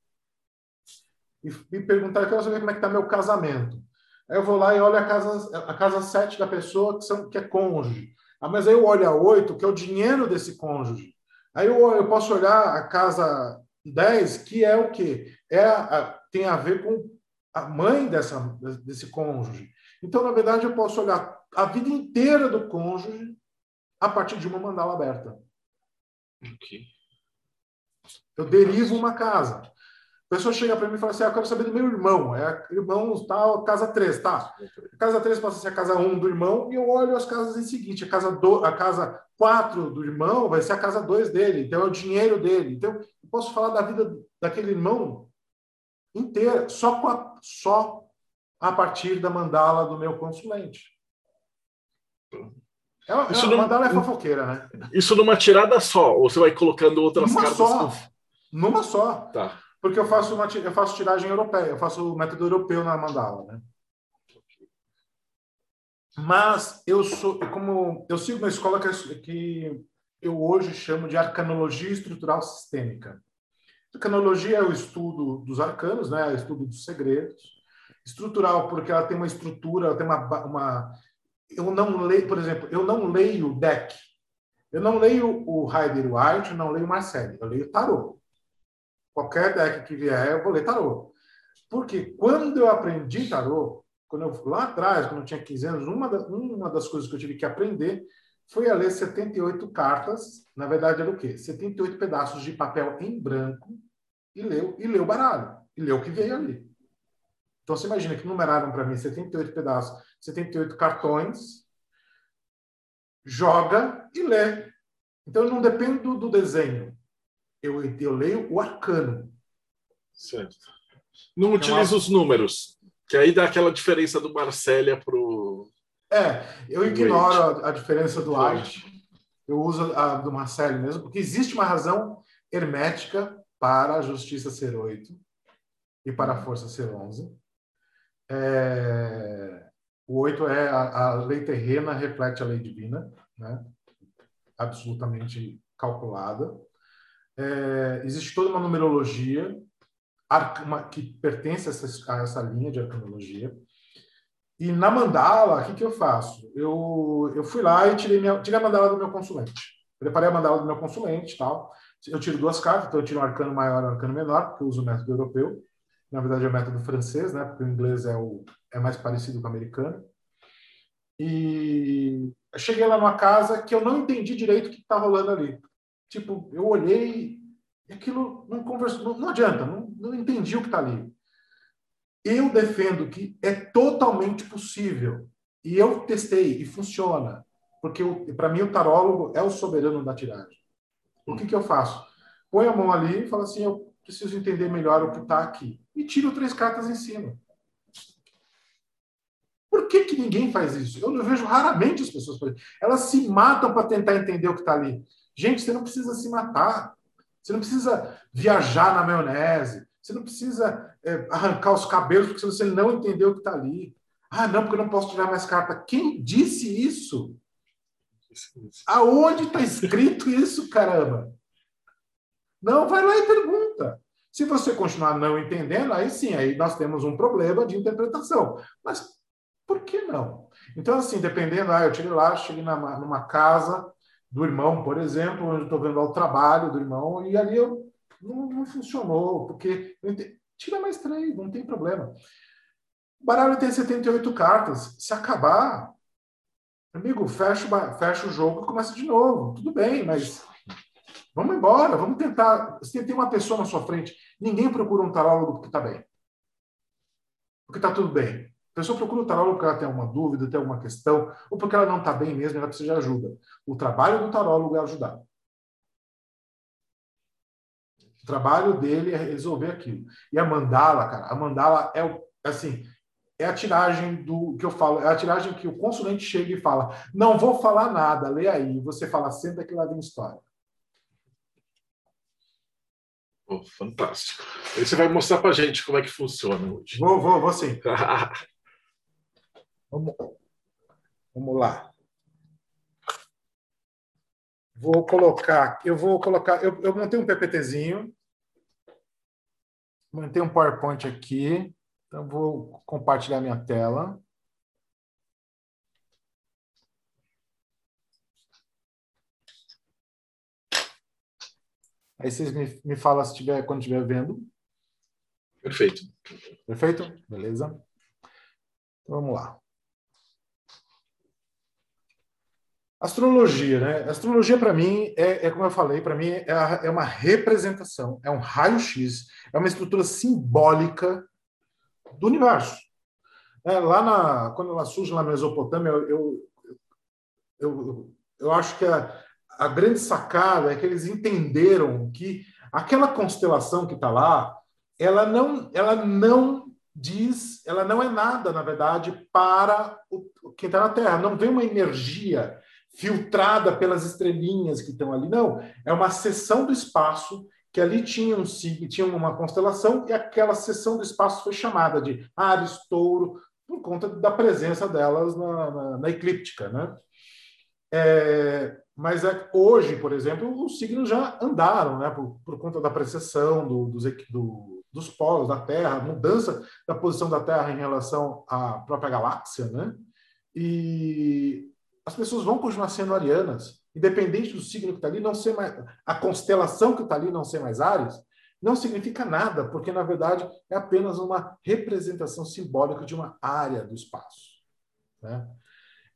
e me perguntar, eu quero saber como é que está meu casamento. Aí eu vou lá e olho a casa, a casa 7 da pessoa, que, são, que é cônjuge. Ah, mas aí eu olho a 8, que é o dinheiro desse cônjuge. Aí eu, eu posso olhar a casa 10, que é o quê? É a, tem a ver com a mãe dessa, desse cônjuge. Então, na verdade, eu posso olhar a vida inteira do cônjuge a partir de uma mandala aberta. Okay. Eu derivo uma casa. A pessoa chega para mim e fala assim: ah, Eu quero saber do meu irmão. É irmão tal, casa 3, tá? Casa 3 passa a ser a casa 1 do irmão, e eu olho as casas em seguinte: a casa, do, a casa 4 do irmão vai ser a casa 2 dele, então é o dinheiro dele. Então, eu posso falar da vida daquele irmão inteira, só, a, só a partir da mandala do meu consulente. É uma, isso é, mandala é fofoqueira, né? Isso numa tirada só, ou você vai colocando outras numa cartas? Só. Numa só. Tá. Porque eu faço, uma, eu faço tiragem europeia, eu faço o método europeu na mandala, né? Mas eu sou, como eu sigo uma escola que, que eu hoje chamo de arcanologia estrutural sistêmica. Arcanologia é o estudo dos arcanos, né? É o estudo dos segredos. Estrutural, porque ela tem uma estrutura, ela tem uma, uma. Eu não leio, por exemplo, eu não leio deck. Eu não leio o Rider White, eu não leio o Marcelli, eu leio tarô. Qualquer deck que vier, eu vou ler tarô. Porque quando eu aprendi tarô, quando eu lá atrás, quando eu tinha 15 anos, uma, da, uma das coisas que eu tive que aprender foi a ler 78 cartas. Na verdade, era o quê? 78 pedaços de papel em branco e leu, e leu baralho. E leu o que veio ali. Então, você imagina que numeraram para mim 78 pedaços, 78 cartões, joga e lê. Então, eu não dependo do, do desenho. Eu, eu leio o arcano. Certo. Não utiliza os números, que aí dá aquela diferença do Marcélia para o é, eu ignoro a, a, diferença do White. Eu uso a do Marcelo mesmo, porque existe uma razão hermética para a justiça ser 8 e para a força ser 11. É, o 8 é a, a, lei terrena reflete a lei divina, né? absolutamente calculada. É, existe toda uma numerologia que pertence a essa, a essa linha de arcanologia. E na mandala, o que, que eu faço? Eu, eu fui lá e tirei, minha, tirei a mandala do meu consulente. Preparei a mandala do meu consulente tal. Eu tiro duas cartas, então eu tiro um arcano maior e um arcano menor, porque eu uso o método europeu. Na verdade, é o método francês, né? Porque o inglês é, o, é mais parecido com o americano. E eu cheguei lá numa casa que eu não entendi direito o que está rolando ali. Tipo, eu olhei e aquilo não conversou, não, não adianta, não, não entendi o que está ali. Eu defendo que é totalmente possível. E eu testei e funciona. Porque para mim o tarólogo é o soberano da tiragem. O que, que eu faço? Põe a mão ali e fala assim: eu preciso entender melhor o que está aqui. E tiro três cartas em cima. Por que, que ninguém faz isso? Eu vejo raramente as pessoas fazerem. Elas se matam para tentar entender o que está ali. Gente, você não precisa se matar. Você não precisa viajar na maionese. Você não precisa é, arrancar os cabelos porque você não entendeu o que está ali. Ah, não, porque eu não posso tirar mais carta. Quem disse isso? Aonde está escrito isso, caramba? Não, vai lá e pergunta. Se você continuar não entendendo, aí sim, aí nós temos um problema de interpretação. Mas por que não? Então, assim, dependendo, ah, eu tirei lá, cheguei numa, numa casa do irmão, por exemplo, onde estou vendo lá o trabalho do irmão, e ali eu não, não funcionou, porque tira mais três, não tem problema. O baralho tem 78 cartas. Se acabar, amigo, fecha, fecha o jogo e começa de novo. Tudo bem, mas vamos embora, vamos tentar. Você tem uma pessoa na sua frente, ninguém procura um tarólogo porque está bem. Porque está tudo bem. A pessoa procura o tarólogo porque ela tem alguma dúvida, tem alguma questão, ou porque ela não está bem mesmo, ela precisa de ajuda. O trabalho do tarólogo é ajudar. O trabalho dele é resolver aquilo. E a mandala, cara, a mandala é o, assim, é a tiragem do que eu falo, é a tiragem que o consulente chega e fala: não vou falar nada, lê aí. Você fala, senta que lá vem história. Oh, fantástico. Aí você vai mostrar para gente como é que funciona hoje. Vou, vou, vou sim. Vamos, vamos lá. Vou colocar, eu vou colocar, eu, eu montei um PPTzinho, montei um PowerPoint aqui, então vou compartilhar minha tela. Aí vocês me, me falam se tiver, quando estiver vendo. Perfeito. Perfeito? Beleza. Então, vamos lá. Astrologia, né? Astrologia, para mim, é, é, como eu falei, para mim é, a, é, uma representação, é um raio-x, é uma estrutura simbólica do universo. É, lá na, quando ela surge na Mesopotâmia, eu, eu, eu, eu acho que a, a grande sacada é que eles entenderam que aquela constelação que está lá, ela não, ela não diz, ela não é nada, na verdade, para o, quem está na Terra. Não vem uma energia filtrada pelas estrelinhas que estão ali. Não, é uma seção do espaço que ali tinha, um, tinha uma constelação e aquela seção do espaço foi chamada de Ares, Touro, por conta da presença delas na, na, na eclíptica, né? É, mas é, hoje, por exemplo, os signos já andaram, né? Por, por conta da precessão do, dos, do, dos polos da Terra, mudança da posição da Terra em relação à própria galáxia, né? E as pessoas vão continuar sendo arianas, independente do signo que está ali, não ser mais a constelação que está ali não ser mais Ares, não significa nada, porque na verdade é apenas uma representação simbólica de uma área do espaço. Né?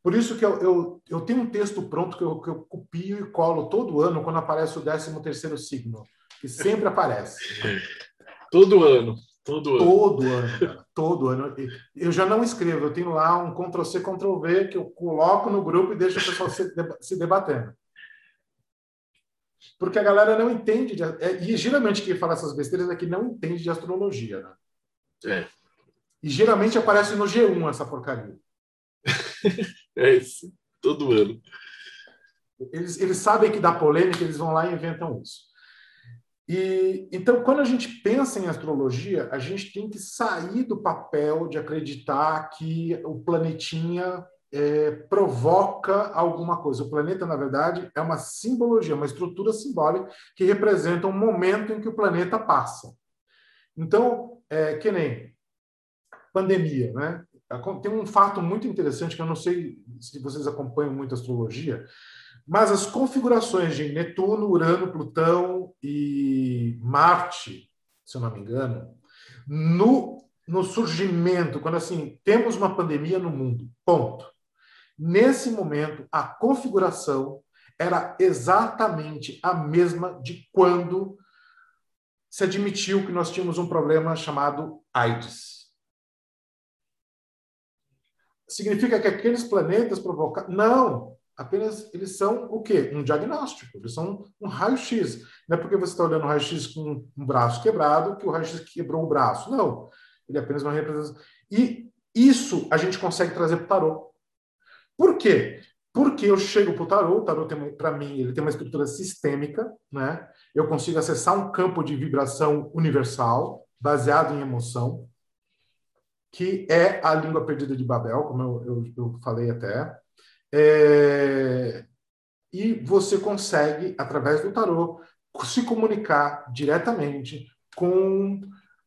Por isso que eu, eu, eu, tenho um texto pronto que eu, que eu copio e colo todo ano quando aparece o 13 terceiro signo, que sempre aparece. todo ano. Todo ano. Todo ano. Todo ano. Eu já não escrevo, eu tenho lá um Ctrl-C, Ctrl-V que eu coloco no grupo e deixo o pessoal se, debatendo. Porque a galera não entende. De, é, e geralmente quem fala essas besteiras é que não entende de astrologia, né? É. E geralmente aparece no G1 essa porcaria. é isso. Todo ano. Eles, eles sabem que dá polêmica, eles vão lá e inventam isso. E então, quando a gente pensa em astrologia, a gente tem que sair do papel de acreditar que o planetinha é, provoca alguma coisa. O planeta, na verdade, é uma simbologia, uma estrutura simbólica que representa um momento em que o planeta passa. Então, é, que nem pandemia, né? Tem um fato muito interessante que eu não sei se vocês acompanham muito astrologia, mas as configurações de Netuno, Urano, Plutão e Marte, se eu não me engano, no, no surgimento, quando assim, temos uma pandemia no mundo, ponto. Nesse momento, a configuração era exatamente a mesma de quando se admitiu que nós tínhamos um problema chamado AIDS. Significa que aqueles planetas provocaram. Não! Apenas eles são o quê? Um diagnóstico, eles são um raio-x. Não é porque você está olhando o raio-x com um braço quebrado que o raio-x quebrou o braço. Não, ele é apenas uma representação. E isso a gente consegue trazer para o tarô. Por quê? Porque eu chego para o tarô, o tarô para mim ele tem uma estrutura sistêmica, né? Eu consigo acessar um campo de vibração universal baseado em emoção, que é a língua perdida de Babel, como eu, eu, eu falei até. É, e você consegue, através do tarô, se comunicar diretamente com.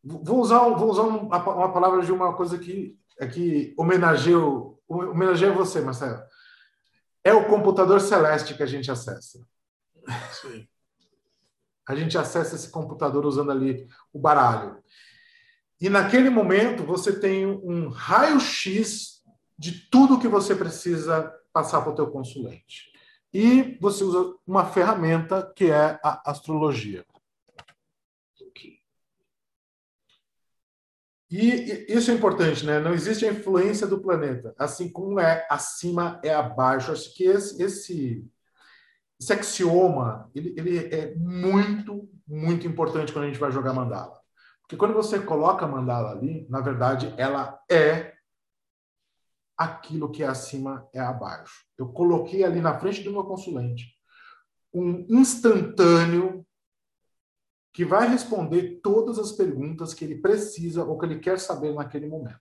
Vou usar, vou usar uma palavra de uma coisa que, é que homenageio você, Marcelo. É o computador celeste que a gente acessa. Sim. A gente acessa esse computador usando ali o baralho. E naquele momento você tem um raio-x de tudo que você precisa passar para o teu consulente. E você usa uma ferramenta que é a astrologia. E isso é importante, né? Não existe a influência do planeta. Assim como é acima, é abaixo. Acho que esse, esse, esse axioma ele, ele é muito, muito importante quando a gente vai jogar mandala. Porque quando você coloca a mandala ali, na verdade, ela é aquilo que é acima é abaixo. Eu coloquei ali na frente do meu consulente um instantâneo que vai responder todas as perguntas que ele precisa ou que ele quer saber naquele momento.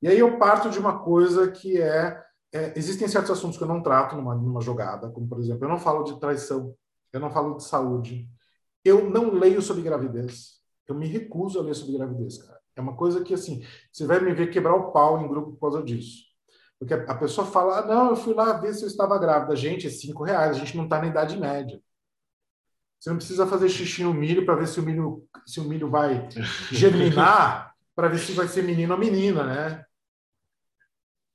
E aí eu parto de uma coisa que é, é existem certos assuntos que eu não trato numa, numa jogada, como por exemplo, eu não falo de traição, eu não falo de saúde, eu não leio sobre gravidez. Eu me recuso a ler sobre gravidez, cara. É uma coisa que, assim, você vai me ver quebrar o pau em grupo por causa disso. Porque a pessoa fala, ah, não, eu fui lá ver se eu estava grávida. Gente, é cinco reais, a gente não está na idade média. Você não precisa fazer xixi no milho para ver se o milho, se o milho vai germinar, para ver se vai ser menino ou menina, né?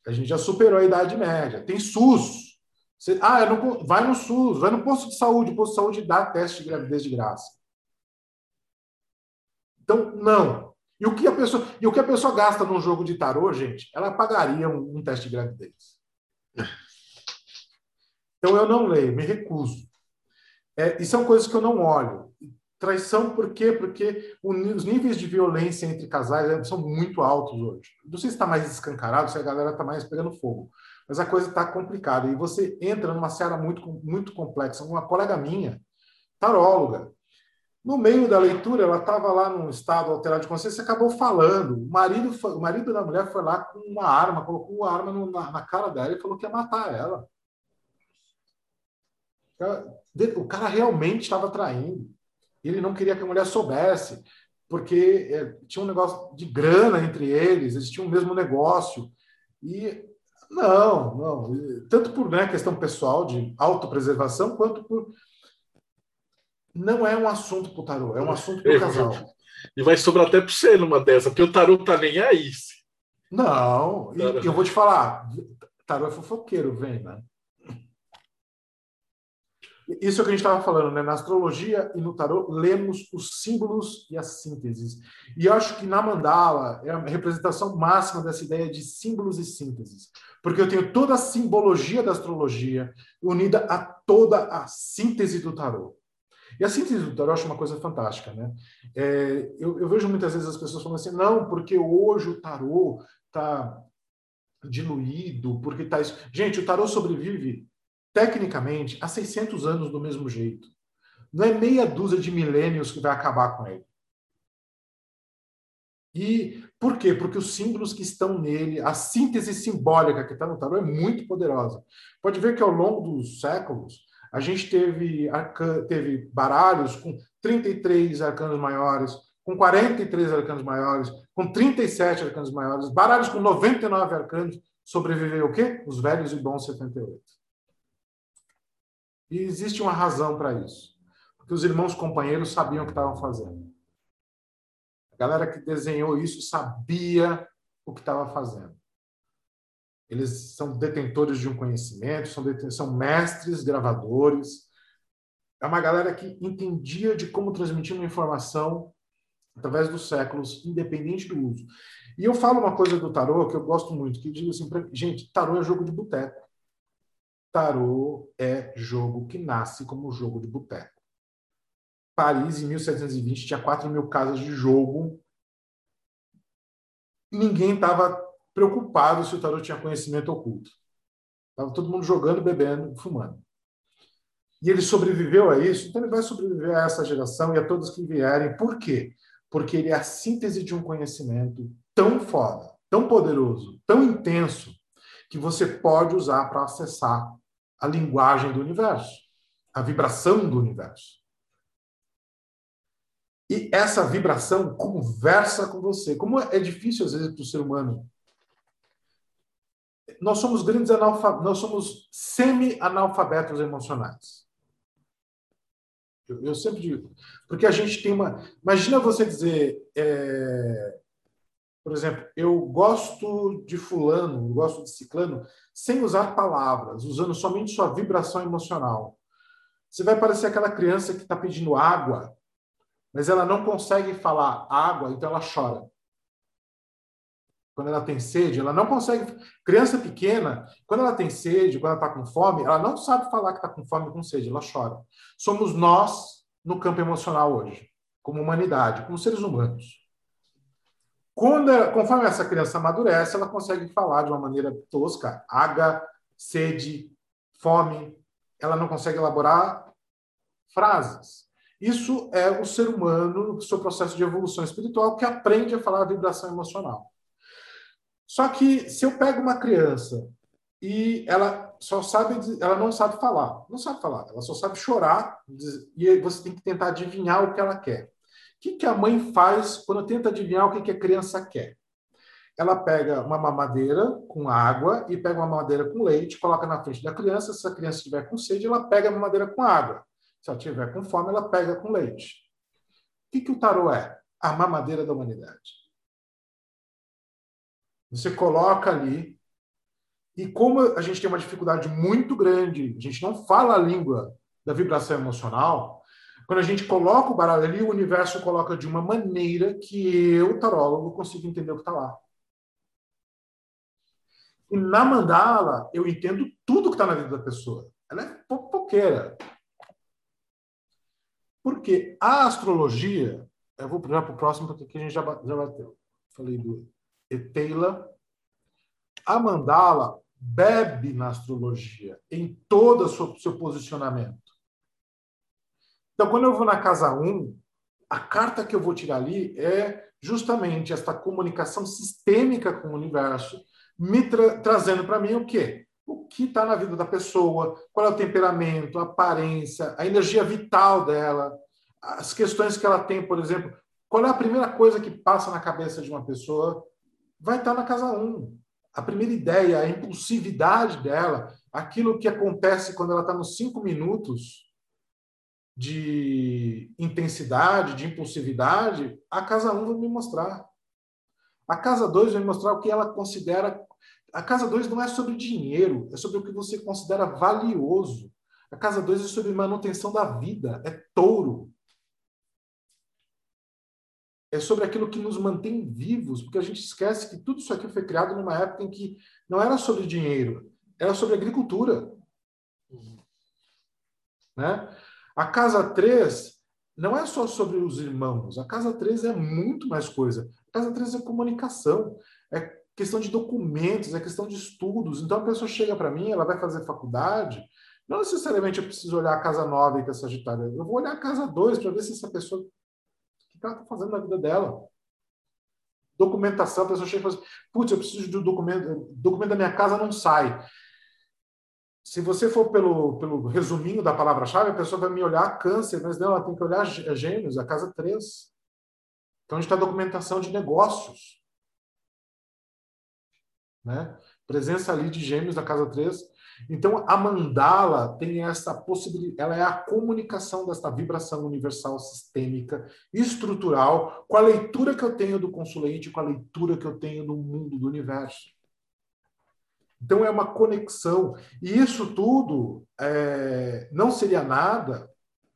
A gente já superou a idade média. Tem SUS. Você, ah, não, vai no SUS, vai no posto de saúde. O posto de saúde dá teste de gravidez de graça. Então, não. E o que a pessoa, e o que a pessoa gasta num jogo de tarô, gente, ela pagaria um, um teste de gravidez. Então eu não leio, me recuso. É, e são coisas que eu não olho. Traição, por quê? Porque os níveis de violência entre casais é, são muito altos hoje. Não sei se está mais escancarado, se a galera está mais pegando fogo. Mas a coisa está complicada. E você entra numa seara muito, muito complexa. Uma colega minha, taróloga, no meio da leitura, ela estava lá num estado alterado de consciência acabou falando. O marido, foi, o marido da mulher foi lá com uma arma, colocou uma arma no, na, na, cara dela e falou que ia matar ela. O cara realmente estava traindo. Ele não queria que a mulher soubesse, porque é, tinha um negócio de grana entre eles, eles tinham o mesmo negócio. E não, não. Tanto por né, questão pessoal de autopreservação, quanto por não é um assunto para o tarô, é um assunto para o casal. E vai sobrar até para você numa dessa, porque o tarô tá nem aí. Não, e eu vou te falar, tarô é fofoqueiro, vem, né? Isso é o que a gente estava falando, né? Na astrologia e no tarô, lemos os símbolos e as sínteses. E eu acho que na mandala é a representação máxima dessa ideia de símbolos e sínteses. Porque eu tenho toda a simbologia da astrologia unida a toda a síntese do tarô. E a síntese do tarô eu acho uma coisa fantástica, né? É, eu, eu, vejo muitas vezes as pessoas falando assim, não, porque hoje o tarô está diluído, porque está isso. Gente, o tarô sobrevive, tecnicamente, há 600 anos do mesmo jeito. Não é meia dúzia de milênios que vai acabar com ele. E por quê? Porque os símbolos que estão nele, a síntese simbólica que está no tarô é muito poderosa. Pode ver que ao longo dos séculos, a gente teve, teve baralhos com 33 arcanos maiores, com 43 arcanos maiores, com 37 arcanos maiores, baralhos com 99 arcanos, sobreviveu o quê? Os velhos e bons 78. E existe uma razão para isso. Porque os irmãos companheiros sabiam o que estavam fazendo. A galera que desenhou isso sabia o que estava fazendo. Eles são detentores de um conhecimento, são, são mestres gravadores. É uma galera que entendia de como transmitir uma informação através dos séculos, independente do uso. E eu falo uma coisa do tarô que eu gosto muito, que digo assim, pra, gente, tarô é jogo de boteco. Tarô é jogo que nasce como jogo de boteco. Paris, em 1720, tinha 4 mil casas de jogo. Ninguém estava preocupado se o tarô tinha conhecimento oculto. Estava todo mundo jogando, bebendo, fumando. E ele sobreviveu a isso, então ele vai sobreviver a essa geração e a todos que vierem. Por quê? porque ele é a síntese de um conhecimento tão foda, tão poderoso, tão intenso, que você pode usar para acessar a linguagem do universo, a vibração do universo. E essa vibração conversa com você. Como é difícil, às vezes, para o ser humano. Nós somos grandes analfabetos, nós somos semi-analfabetos emocionais. Eu, eu, sempre digo. Porque a gente tem uma. Imagina você dizer. É... Por exemplo, eu gosto de fulano, eu gosto de ciclano, sem usar palavras, usando somente sua vibração emocional. Você vai parecer aquela criança que está pedindo água mas ela não consegue falar água, então ela chora. Quando ela tem sede, ela não consegue. Criança pequena, quando ela tem sede, quando ela está com fome, ela não sabe falar que está com fome e com sede, ela chora. Somos nós no campo emocional hoje, como humanidade, como seres humanos. Quando, conforme essa criança amadurece, ela consegue falar de uma maneira tosca, água, sede, fome. Ela não consegue elaborar frases. Isso é o ser humano, no seu processo de evolução espiritual, que aprende a falar a vibração emocional. Só que se eu pego uma criança e ela só sabe, ela não sabe falar, não sabe falar, ela só sabe chorar e você tem que tentar adivinhar o que ela quer. O que, que a mãe faz quando tenta adivinhar o que, que a criança quer? Ela pega uma mamadeira com água e pega uma mamadeira com leite, coloca na frente da criança. Se a criança estiver com sede, ela pega a mamadeira com água. Se ela tiver com fome, ela pega com leite. O que, que o tarô é? A mamadeira da humanidade. Você coloca ali, e como a gente tem uma dificuldade muito grande, a gente não fala a língua da vibração emocional, quando a gente coloca o baralho ali, o universo coloca de uma maneira que eu, tarólogo, consigo entender o que está lá. E na mandala, eu entendo tudo que está na vida da pessoa. Ela é popoqueira. Porque a astrologia, eu vou para o próximo, porque aqui a gente já, bateu. Falei do Eteila. A mandala bebe na astrologia, em todo o seu posicionamento. Então, quando eu vou na casa 1, a carta que eu vou tirar ali é justamente esta comunicação sistêmica com o universo, me tra trazendo para mim o quê? o que está na vida da pessoa, qual é o temperamento, a aparência, a energia vital dela, as questões que ela tem, por exemplo, qual é a primeira coisa que passa na cabeça de uma pessoa, vai estar na casa 1. Um. A primeira ideia, a impulsividade dela, aquilo que acontece quando ela está nos cinco minutos de intensidade, de impulsividade, a casa 1 um vai me mostrar. A casa 2 vai mostrar o que ela considera a casa 2 não é sobre dinheiro, é sobre o que você considera valioso. A casa 2 é sobre manutenção da vida, é touro. É sobre aquilo que nos mantém vivos, porque a gente esquece que tudo isso aqui foi criado numa época em que não era sobre dinheiro, era sobre agricultura. Né? A casa 3 não é só sobre os irmãos, a casa 3 é muito mais coisa. A casa 3 é comunicação, é questão de documentos, é questão de estudos. Então a pessoa chega para mim, ela vai fazer faculdade, não necessariamente eu preciso olhar a casa 9 que é Sagitário, eu vou olhar a casa 2 para ver se essa pessoa que ela está fazendo na vida dela. Documentação, a pessoa chega e fala assim, putz, eu preciso um documento, documento da minha casa não sai. Se você for pelo, pelo resuminho da palavra-chave, a pessoa vai me olhar câncer, mas não, ela tem que olhar gêmeos, a casa 3. Então, a está documentação de negócios né? Presença ali de gêmeos da casa 3. Então, a mandala tem essa possibilidade, ela é a comunicação desta vibração universal sistêmica, estrutural, com a leitura que eu tenho do consulente, com a leitura que eu tenho do mundo, do universo. Então, é uma conexão. E isso tudo é, não seria nada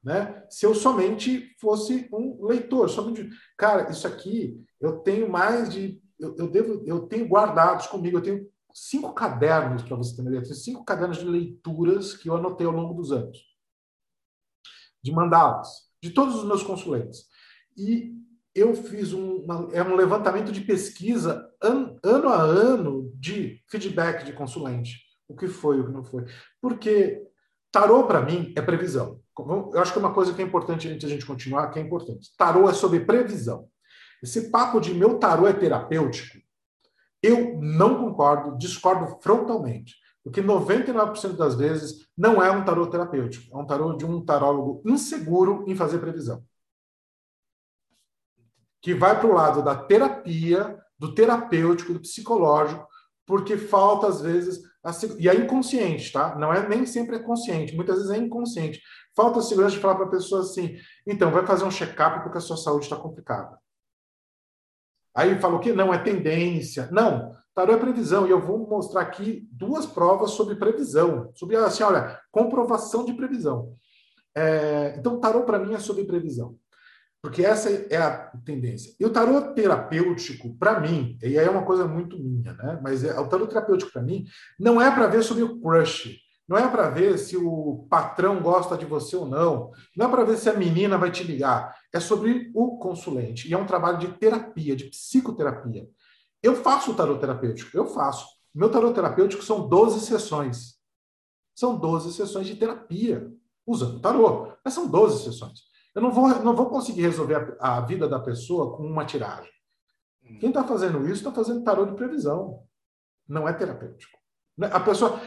né, se eu somente fosse um leitor. Somente, cara, isso aqui eu tenho mais de eu, eu, devo, eu tenho guardados comigo, eu tenho cinco cadernos, para você ter uma ideia, cinco cadernos de leituras que eu anotei ao longo dos anos, de mandalas, de todos os meus consulentes. E eu fiz um, uma, é um levantamento de pesquisa an, ano a ano de feedback de consulente. O que foi, o que não foi. Porque tarô, para mim, é previsão. Eu acho que é uma coisa que é importante antes a gente continuar, que é importante. Tarô é sobre previsão. Esse papo de meu tarô é terapêutico, eu não concordo, discordo frontalmente. Porque 99% das vezes não é um tarô terapêutico, é um tarô de um tarólogo inseguro em fazer previsão. Que vai para o lado da terapia, do terapêutico, do psicológico, porque falta, às vezes, a, e é inconsciente, tá? Não é nem sempre é consciente, muitas vezes é inconsciente. Falta a segurança de falar para a pessoa assim: então, vai fazer um check-up porque a sua saúde está complicada. Aí fala o quê? Não, é tendência. Não, tarô é previsão. E eu vou mostrar aqui duas provas sobre previsão. Sobre, assim, olha, comprovação de previsão. É, então, tarô para mim é sobre previsão. Porque essa é a tendência. E o tarô terapêutico, para mim, e aí é uma coisa muito minha, né? Mas é, o tarô terapêutico, para mim, não é para ver sobre o crush. Não é para ver se o patrão gosta de você ou não. Não é para ver se a menina vai te ligar. É sobre o consulente. E é um trabalho de terapia, de psicoterapia. Eu faço o tarô terapêutico. Eu faço. Meu tarô terapêutico são 12 sessões. São 12 sessões de terapia, usando tarô. Mas são 12 sessões. Eu não vou, não vou conseguir resolver a, a vida da pessoa com uma tiragem. Quem está fazendo isso está fazendo tarô de previsão. Não é terapêutico. A pessoa.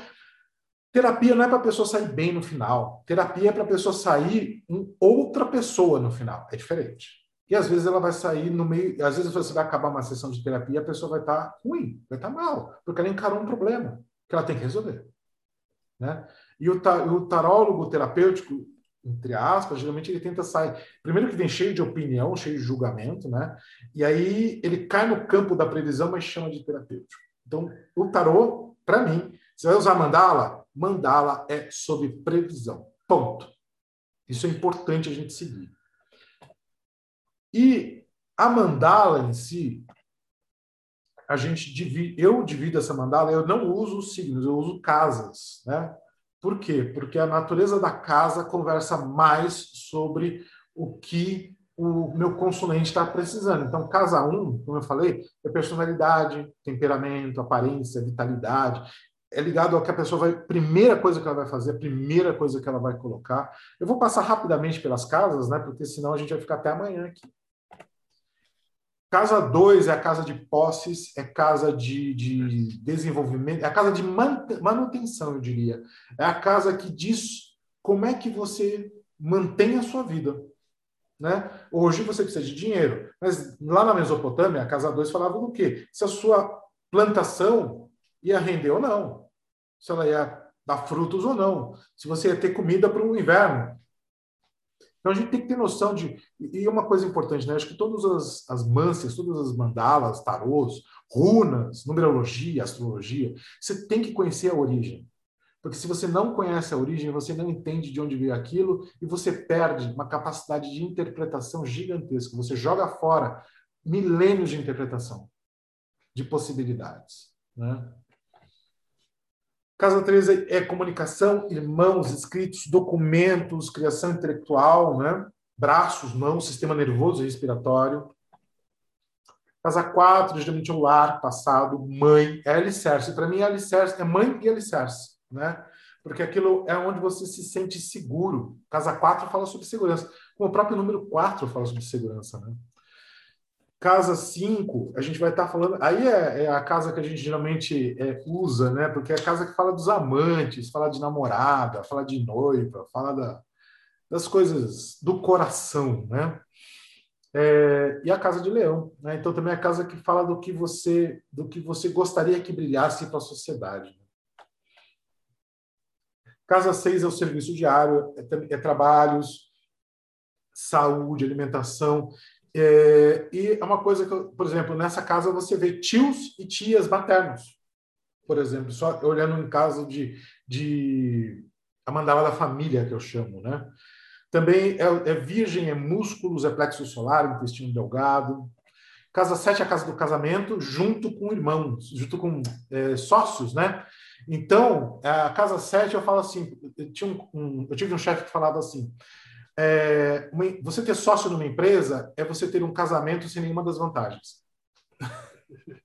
Terapia não é para a pessoa sair bem no final. Terapia é para a pessoa sair em outra pessoa no final. É diferente. E às vezes ela vai sair no meio. Às vezes você vai acabar uma sessão de terapia e a pessoa vai estar tá ruim, vai estar tá mal, porque ela encarou um problema que ela tem que resolver. Né? E o, o tarólogo terapêutico, entre aspas, geralmente ele tenta sair. Primeiro que vem cheio de opinião, cheio de julgamento, né? E aí ele cai no campo da previsão, mas chama de terapêutico. Então, o tarô, para mim, você vai usar mandala? Mandala é sobre previsão. Ponto. Isso é importante a gente seguir. E a mandala em si, a gente divide, eu divido essa mandala, eu não uso signos, eu uso casas, né? Por quê? Porque a natureza da casa conversa mais sobre o que o meu consulente está precisando. Então, casa 1, um, como eu falei, é personalidade, temperamento, aparência, vitalidade. É ligado ao que a pessoa vai. Primeira coisa que ela vai fazer, a primeira coisa que ela vai colocar. Eu vou passar rapidamente pelas casas, né? Porque senão a gente vai ficar até amanhã aqui. Casa 2 é a casa de posses, é casa de, de desenvolvimento, é a casa de manutenção, eu diria. É a casa que diz como é que você mantém a sua vida. Né? Hoje você precisa de dinheiro, mas lá na Mesopotâmia, a casa 2 falava do quê? Se a sua plantação ia render ou não, se ela ia dar frutos ou não, se você ia ter comida para o inverno, então a gente tem que ter noção de. E uma coisa importante, né? Acho que todas as, as todas as mandalas, tarôs, runas, numerologia, astrologia, você tem que conhecer a origem. Porque se você não conhece a origem, você não entende de onde veio aquilo e você perde uma capacidade de interpretação gigantesca. Você joga fora milênios de interpretação, de possibilidades. Né? Casa 13 é comunicação, irmãos, escritos, documentos, criação intelectual, né? braços, mãos, sistema nervoso e respiratório. Casa 4, geralmente é o lar, passado, mãe, é alicerce. Para mim, é alicerce, é mãe e alicerce, né? Porque aquilo é onde você se sente seguro. Casa 4 fala sobre segurança. Como o próprio número 4 fala sobre segurança, né? Casa 5, a gente vai estar tá falando. Aí é, é, a casa que a gente geralmente é, usa, né? Porque é a casa que fala dos amantes, fala de namorada, fala de noiva, fala da, das coisas do coração, né? É, e a casa de leão, né? Então também é a casa que fala do que você do que você gostaria que brilhasse para a sociedade. Casa 6 é o serviço diário, é, é trabalhos, saúde, alimentação. É, e é uma coisa que, por exemplo, nessa casa você vê tios e tias maternos, por exemplo, só olhando em caso de, de a mandala da família, que eu chamo, né? Também é, é virgem, é músculos, é plexo solar, intestino delgado. Casa 7 é a casa do casamento, junto com irmãos, junto com é, sócios, né? Então, a casa 7, eu falo assim, eu, um, um, eu tive um chefe que falava assim, é, uma, você ter sócio numa empresa é você ter um casamento sem nenhuma das vantagens.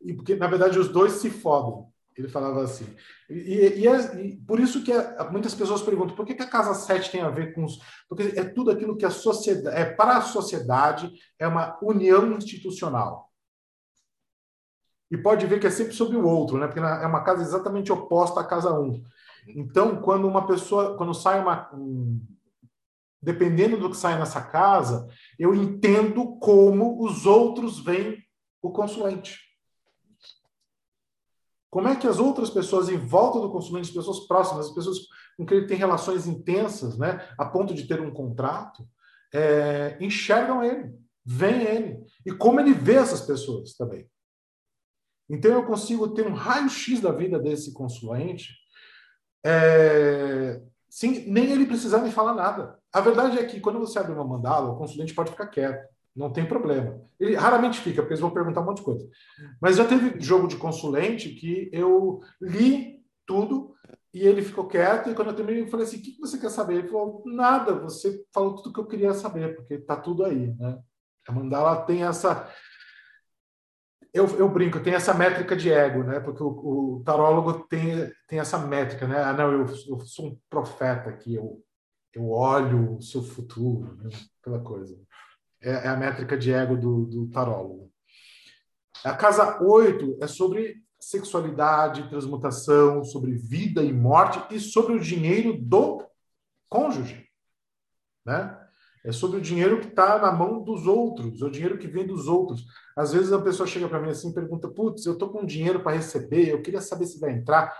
e porque, na verdade, os dois se fodem. Ele falava assim. E, e, e por isso que a, muitas pessoas perguntam por que, que, a casa 7 tem a ver com os. Porque é tudo aquilo que a sociedade. É, para a sociedade, é uma união institucional. E pode ver que é sempre sobre o outro, né? Porque é uma casa exatamente oposta à casa 1. Então, quando uma pessoa. Quando sai uma. Um, dependendo do que sai nessa casa, eu entendo como os outros veem o consulente. Como é que as outras pessoas em volta do consulente, as pessoas próximas, as pessoas com quem ele tem relações intensas, né, a ponto de ter um contrato, é, enxergam ele, veem ele, e como ele vê essas pessoas também. Então eu consigo ter um raio-x da vida desse consulente, é, sem nem ele precisar me falar nada. A verdade é que quando você abre uma mandala, o consulente pode ficar quieto. Não tem problema. Ele raramente fica, porque eles vão perguntar um monte de coisa. Mas já teve jogo de consulente que eu li tudo e ele ficou quieto. E quando eu terminei, eu falei assim: o que você quer saber? Ele falou: nada, você falou tudo que eu queria saber, porque está tudo aí. Né? A mandala tem essa. Eu, eu brinco, tem essa métrica de ego, né? Porque o, o tarólogo tem, tem essa métrica, né? Ah, não, eu, eu sou um profeta aqui, eu, eu olho o seu futuro, né? aquela coisa é, é a métrica de ego do, do tarólogo. A casa 8 é sobre sexualidade, transmutação, sobre vida e morte e sobre o dinheiro do cônjuge. Né? É sobre o dinheiro que está na mão dos outros, é o dinheiro que vem dos outros. Às vezes a pessoa chega para mim assim e pergunta: Putz, eu estou com dinheiro para receber, eu queria saber se vai entrar.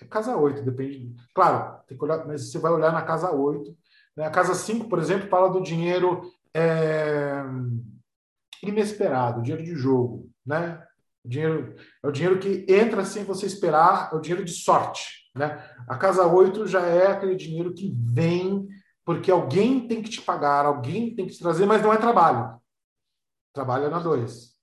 É casa 8, depende. Claro, tem que olhar, mas você vai olhar na casa 8. Né? A casa 5, por exemplo, fala do dinheiro é, inesperado, dinheiro de jogo, né? Dinheiro, é o dinheiro que entra sem você esperar, é o dinheiro de sorte, né? A casa 8 já é aquele dinheiro que vem porque alguém tem que te pagar, alguém tem que te trazer, mas não é trabalho. Trabalho é na 2.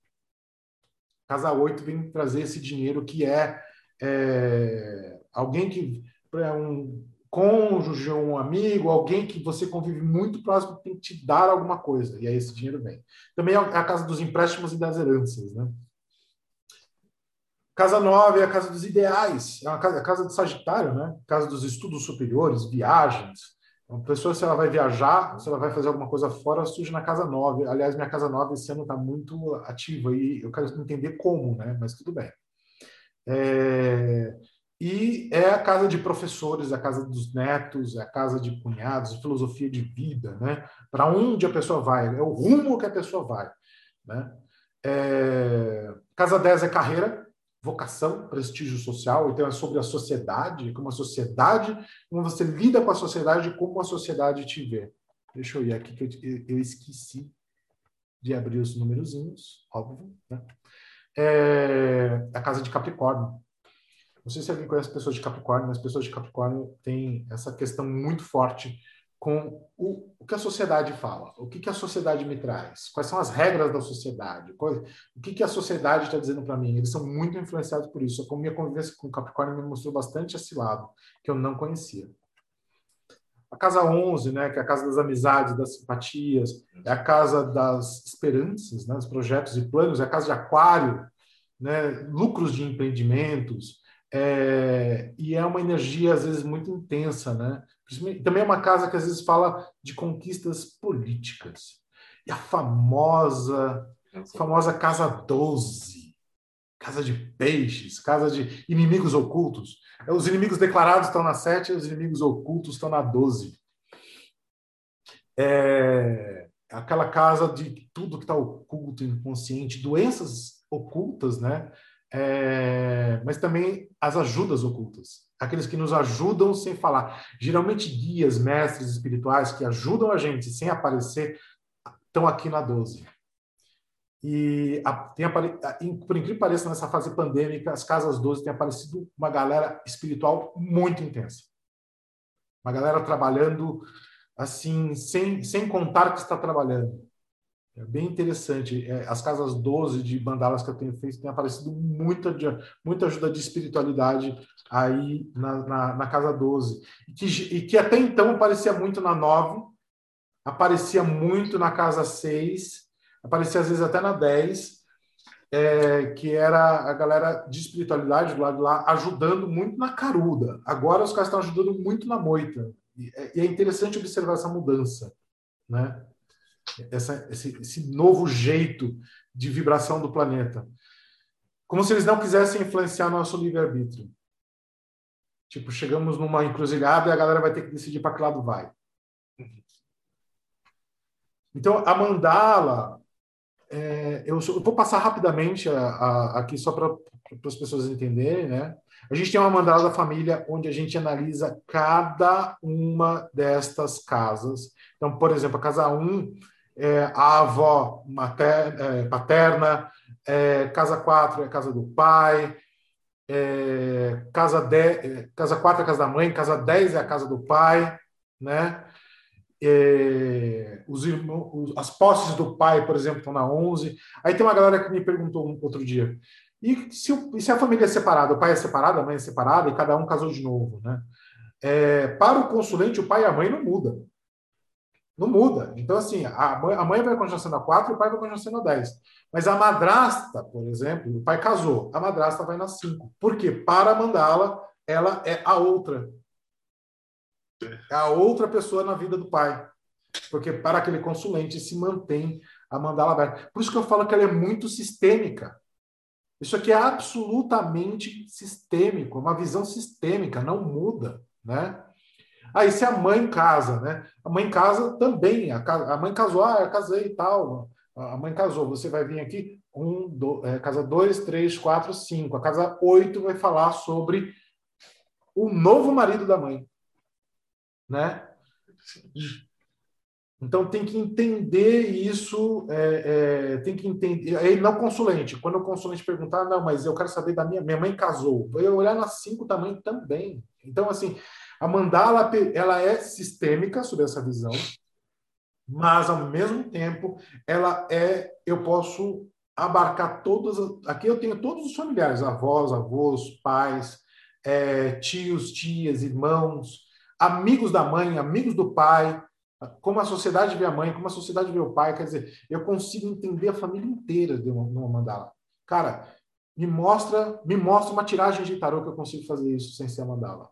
Casa 8 vem trazer esse dinheiro que é, é alguém que é um cônjuge, um amigo, alguém que você convive muito próximo tem que te dar alguma coisa, e aí esse dinheiro vem. Também é a casa dos empréstimos e das heranças, né? Casa 9 é a casa dos ideais, é a casa, a casa de Sagitário, né? Casa dos estudos superiores, viagens. Uma pessoa, se ela vai viajar, se ela vai fazer alguma coisa fora, surge na casa 9. Aliás, minha casa 9 esse ano está muito ativa e eu quero entender como, né? Mas tudo bem. É... E é a casa de professores, a casa dos netos, é a casa de cunhados, filosofia de vida, né? Para onde a pessoa vai, é o rumo que a pessoa vai, né? É... Casa 10 é carreira, vocação, prestígio social, então é sobre a sociedade, como a sociedade, como você lida com a sociedade, como a sociedade te vê. Deixa eu ir aqui que eu, eu esqueci de abrir os númerozinhos, óbvio, né? É a casa de Capricórnio, não sei se alguém conhece pessoas de Capricórnio, mas pessoas de Capricórnio têm essa questão muito forte com o, o que a sociedade fala, o que, que a sociedade me traz, quais são as regras da sociedade, qual, o que, que a sociedade está dizendo para mim. Eles são muito influenciados por isso. A minha convivência com Capricórnio me mostrou bastante esse lado, que eu não conhecia. A casa 11, né, que é a casa das amizades, das simpatias, é a casa das esperanças, né, dos projetos e planos, é a casa de aquário, né, lucros de empreendimentos, é, e é uma energia, às vezes, muito intensa, né? Também é uma casa que, às vezes, fala de conquistas políticas. E a famosa, famosa Casa 12, Casa de Peixes, Casa de Inimigos Ocultos. Os inimigos declarados estão na 7 e os inimigos ocultos estão na 12. É aquela casa de tudo que está oculto, inconsciente, doenças ocultas, né? É, mas também as ajudas ocultas, aqueles que nos ajudam sem falar. Geralmente, guias, mestres espirituais que ajudam a gente sem aparecer, estão aqui na 12. E a, tem, por incrível que pareça, nessa fase pandêmica, as casas 12 têm aparecido uma galera espiritual muito intensa. Uma galera trabalhando assim, sem, sem contar que está trabalhando. É bem interessante. É, as casas 12 de bandalas que eu tenho feito tem aparecido muita, muita ajuda de espiritualidade aí na, na, na casa 12. E que, e que até então aparecia muito na 9, aparecia muito na casa 6, aparecia às vezes até na 10. é, que era a galera de espiritualidade do lado de lá ajudando muito na caruda. Agora os caras estão ajudando muito na moita. E, é, e é interessante observar essa mudança, né? Essa, esse, esse novo jeito de vibração do planeta. Como se eles não quisessem influenciar nosso livre-arbítrio. Tipo, chegamos numa encruzilhada e a galera vai ter que decidir para que lado vai. Então, a mandala, é, eu, eu, vou passar rapidamente a, a, aqui só para as pessoas entenderem, né? A gente tem uma mandala da família onde a gente analisa cada uma destas casas. Então, por exemplo, a casa 1 é a avó materna, é, paterna, é, casa 4 é a casa do pai, é, casa, 10, é, casa 4 é a casa da mãe, casa 10 é a casa do pai, né? É, os irmãos, as posses do pai, por exemplo, estão na 11. Aí tem uma galera que me perguntou outro dia, e se, se, a família é separada, o pai é separado, a mãe é separada, e cada um casou de novo, né? É, para o consulente, o pai e a mãe não muda. Não muda. Então, assim, a mãe, a mãe vai continuar sendo a 4 e o pai vai continuar sendo a 10. Mas a madrasta, por exemplo, o pai casou, a madrasta vai na 5. Por quê? Para mandá-la, ela é a outra. É a outra pessoa na vida do pai. Porque para aquele consulente se mantém a mandala aberta. Por isso que eu falo que ela é muito sistêmica. Isso aqui é absolutamente sistêmico, uma visão sistêmica, não muda, né? Aí se a mãe casa, né? A mãe casa também, a, a mãe casou, ah, eu casei e tal. A mãe casou, você vai vir aqui, um, do, é, casa 2, 3, 4, 5. A casa 8 vai falar sobre o novo marido da mãe né? Então tem que entender isso, é, é, tem que entender. Aí não consulente. Quando o consulente perguntar, não, mas eu quero saber da minha. Minha mãe casou. Eu olhar nas cinco também também. Então, assim, a mandala ela é sistêmica sobre essa visão, mas ao mesmo tempo ela é. Eu posso abarcar todas. Aqui eu tenho todos os familiares, avós, avós, pais, é, tios, tias, irmãos amigos da mãe, amigos do pai, como a sociedade vê a mãe, como a sociedade vê o pai. Quer dizer, eu consigo entender a família inteira de uma, numa mandala. Cara, me mostra, me mostra uma tiragem de tarô que eu consigo fazer isso sem ser mandala.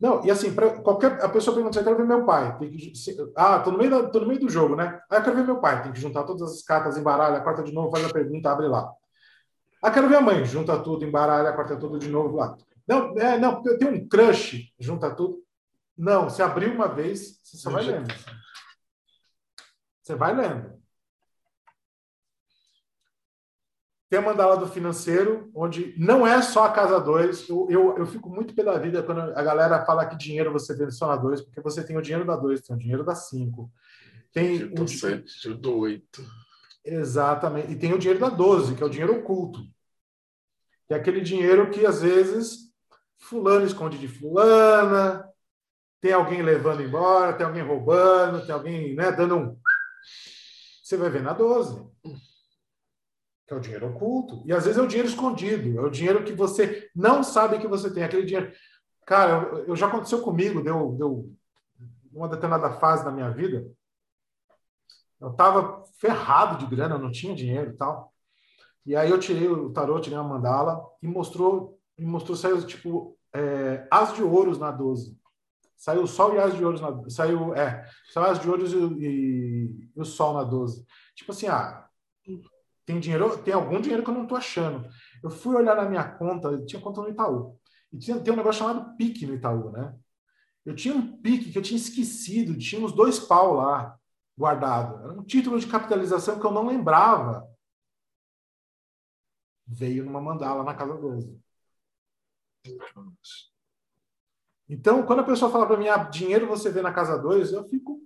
Não, e assim, para qualquer a pessoa pergunta, eu quero ver meu pai. Que, se, ah, tô no, meio da, tô no meio do jogo, né? Ah, eu quero ver meu pai. Tem que juntar todas as cartas, embaralha, corta de novo, faz a pergunta, abre lá. Ah, quero ver a mãe. Junta tudo, embaralha, corta tudo de novo lá. Não, é, não, porque eu tenho um crush, junta tudo. Não, se abrir uma vez, você só vai lendo. Você vai lendo. Tem a mandala do financeiro, onde não é só a casa 2. Eu, eu, eu, fico muito pela vida quando a galera fala que dinheiro você vê só na 2, porque você tem o dinheiro da 2, tem o dinheiro da 5. Tem o dinheiro do 8. Exatamente. E tem o dinheiro da 12, que é o dinheiro oculto. Que é aquele dinheiro que às vezes fulano esconde de fulana, tem alguém levando embora, tem alguém roubando, tem alguém né, dando um. Você vai ver na 12. Que é o dinheiro oculto. E às vezes é o dinheiro escondido, é o dinheiro que você não sabe que você tem. Aquele dinheiro. Cara, eu, eu já aconteceu comigo, deu, deu uma determinada fase da minha vida. Eu estava ferrado de grana, não tinha dinheiro e tal. E aí eu tirei o tarô, tirei a mandala e mostrou me mostrou, saiu tipo é, as de ouros na 12. Saiu o sol e as de ouros na saiu é, saiu as de ouros e, e, e, o sol na 12. Tipo assim, ah, tem dinheiro, tem algum dinheiro que eu não tô achando. Eu fui olhar na minha conta, tinha conta no Itaú. E tinha, tem um negócio chamado pique no Itaú, né? Eu tinha um pique que eu tinha esquecido, tinha uns dois pau lá guardado. Era um título de capitalização que eu não lembrava. Veio numa mandala na casa 12. Então, quando a pessoa fala para mim, ah, dinheiro você vê na casa 2, eu fico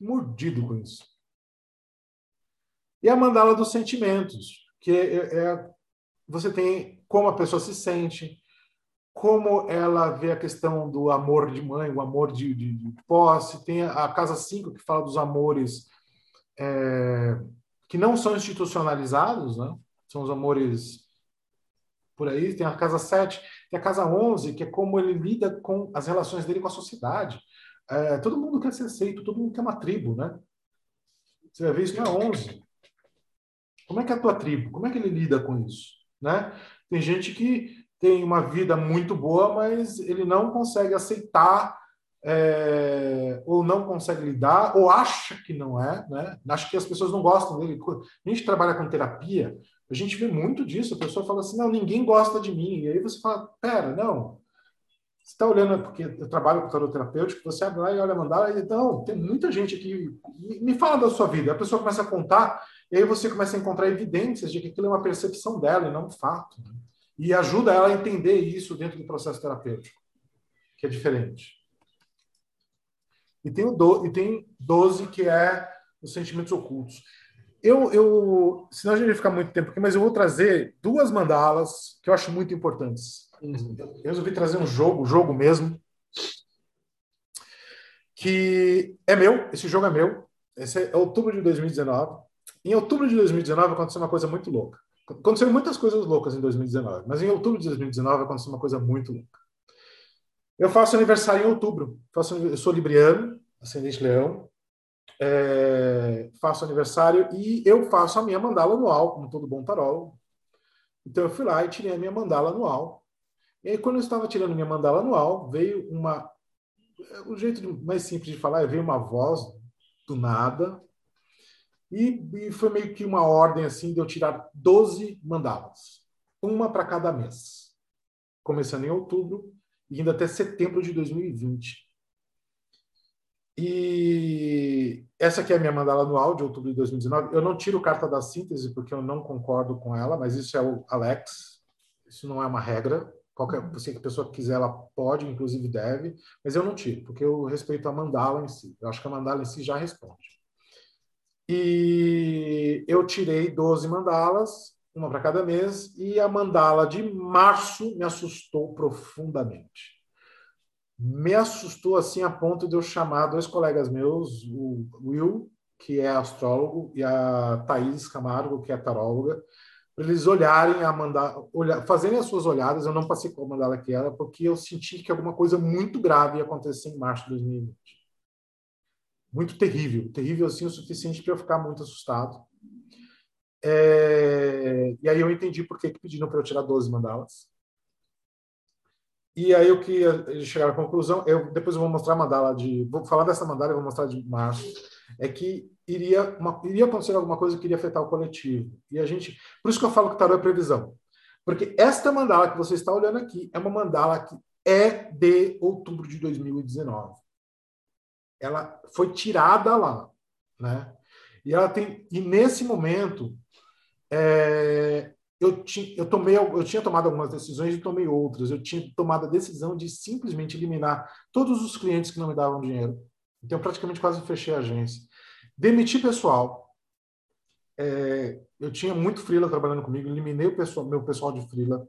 mordido com isso. E a mandala dos sentimentos, que é, é, você tem como a pessoa se sente, como ela vê a questão do amor de mãe, o amor de, de, de posse. Tem a casa 5, que fala dos amores é, que não são institucionalizados, né? são os amores por aí. Tem a casa 7, tem a casa 11, que é como ele lida com as relações dele com a sociedade. É, todo mundo quer ser aceito, todo mundo quer uma tribo, né? Você vai ver isso na 11. Como é que é a tua tribo? Como é que ele lida com isso? Né? Tem gente que tem uma vida muito boa, mas ele não consegue aceitar é, ou não consegue lidar, ou acha que não é, né? Acha que as pessoas não gostam dele. A gente trabalha com terapia, a gente vê muito disso. A pessoa fala assim: não, ninguém gosta de mim. E aí você fala: pera, não. Você está olhando, porque eu trabalho com tarot terapêutico, você abre lá e olha a mandala e não, tem muita gente aqui. Me fala da sua vida. A pessoa começa a contar, e aí você começa a encontrar evidências de que aquilo é uma percepção dela e não um fato. Né? E ajuda ela a entender isso dentro do processo terapêutico, que é diferente. E tem, o do, e tem 12, que é os sentimentos ocultos. Eu, eu, senão a gente vai ficar muito tempo aqui, mas eu vou trazer duas mandalas que eu acho muito importantes. Eu resolvi trazer um jogo, jogo mesmo, que é meu, esse jogo é meu. Esse é outubro de 2019. Em outubro de 2019 aconteceu uma coisa muito louca. Aconteceram muitas coisas loucas em 2019, mas em outubro de 2019 aconteceu uma coisa muito louca. Eu faço aniversário em outubro. Faço, eu sou libriano, ascendente leão, é, faço aniversário e eu faço a minha mandala anual, como todo bom tarólogo. Então eu fui lá e tirei a minha mandala anual. E aí, quando eu estava tirando minha mandala anual, veio uma. O jeito mais simples de falar é veio uma voz do nada. E, e foi meio que uma ordem assim de eu tirar 12 mandalas, uma para cada mês, começando em outubro e indo até setembro de 2020. E essa aqui é a minha mandala anual de outubro de 2019. Eu não tiro carta da síntese porque eu não concordo com ela, mas isso é o Alex. Isso não é uma regra. Qualquer você que pessoa quiser, ela pode, inclusive deve, mas eu não tiro, porque eu respeito a mandala em si. Eu acho que a mandala em si já responde. E eu tirei 12 mandalas, uma para cada mês, e a mandala de março me assustou profundamente me assustou assim a ponto de eu chamar dois colegas meus, o Will, que é astrólogo, e a Thaís Camargo, que é taróloga, para eles olharem a mandar, olhar, fazerem as suas olhadas. Eu não passei com a mandala que era, porque eu senti que alguma coisa muito grave ia acontecer em março de 2020. Muito terrível, terrível assim o suficiente para eu ficar muito assustado. É... E aí eu entendi por que, que pediram para eu tirar 12 mandalas. E aí o que eles chegaram à conclusão, eu depois eu vou mostrar a mandala de, vou falar dessa mandala, eu vou mostrar de março, é que iria uma, iria acontecer alguma coisa que iria afetar o coletivo. E a gente, por isso que eu falo que tarô é previsão. Porque esta mandala que você está olhando aqui é uma mandala que é de outubro de 2019. Ela foi tirada lá, né? E ela tem e nesse momento é, eu, tinha, eu, tomei, eu tinha tomado algumas decisões e tomei outras. Eu tinha tomado a decisão de simplesmente eliminar todos os clientes que não me davam dinheiro. Então, praticamente quase fechei a agência. Demiti pessoal. É, eu tinha muito freela trabalhando comigo, eliminei o pessoal, meu pessoal de freela.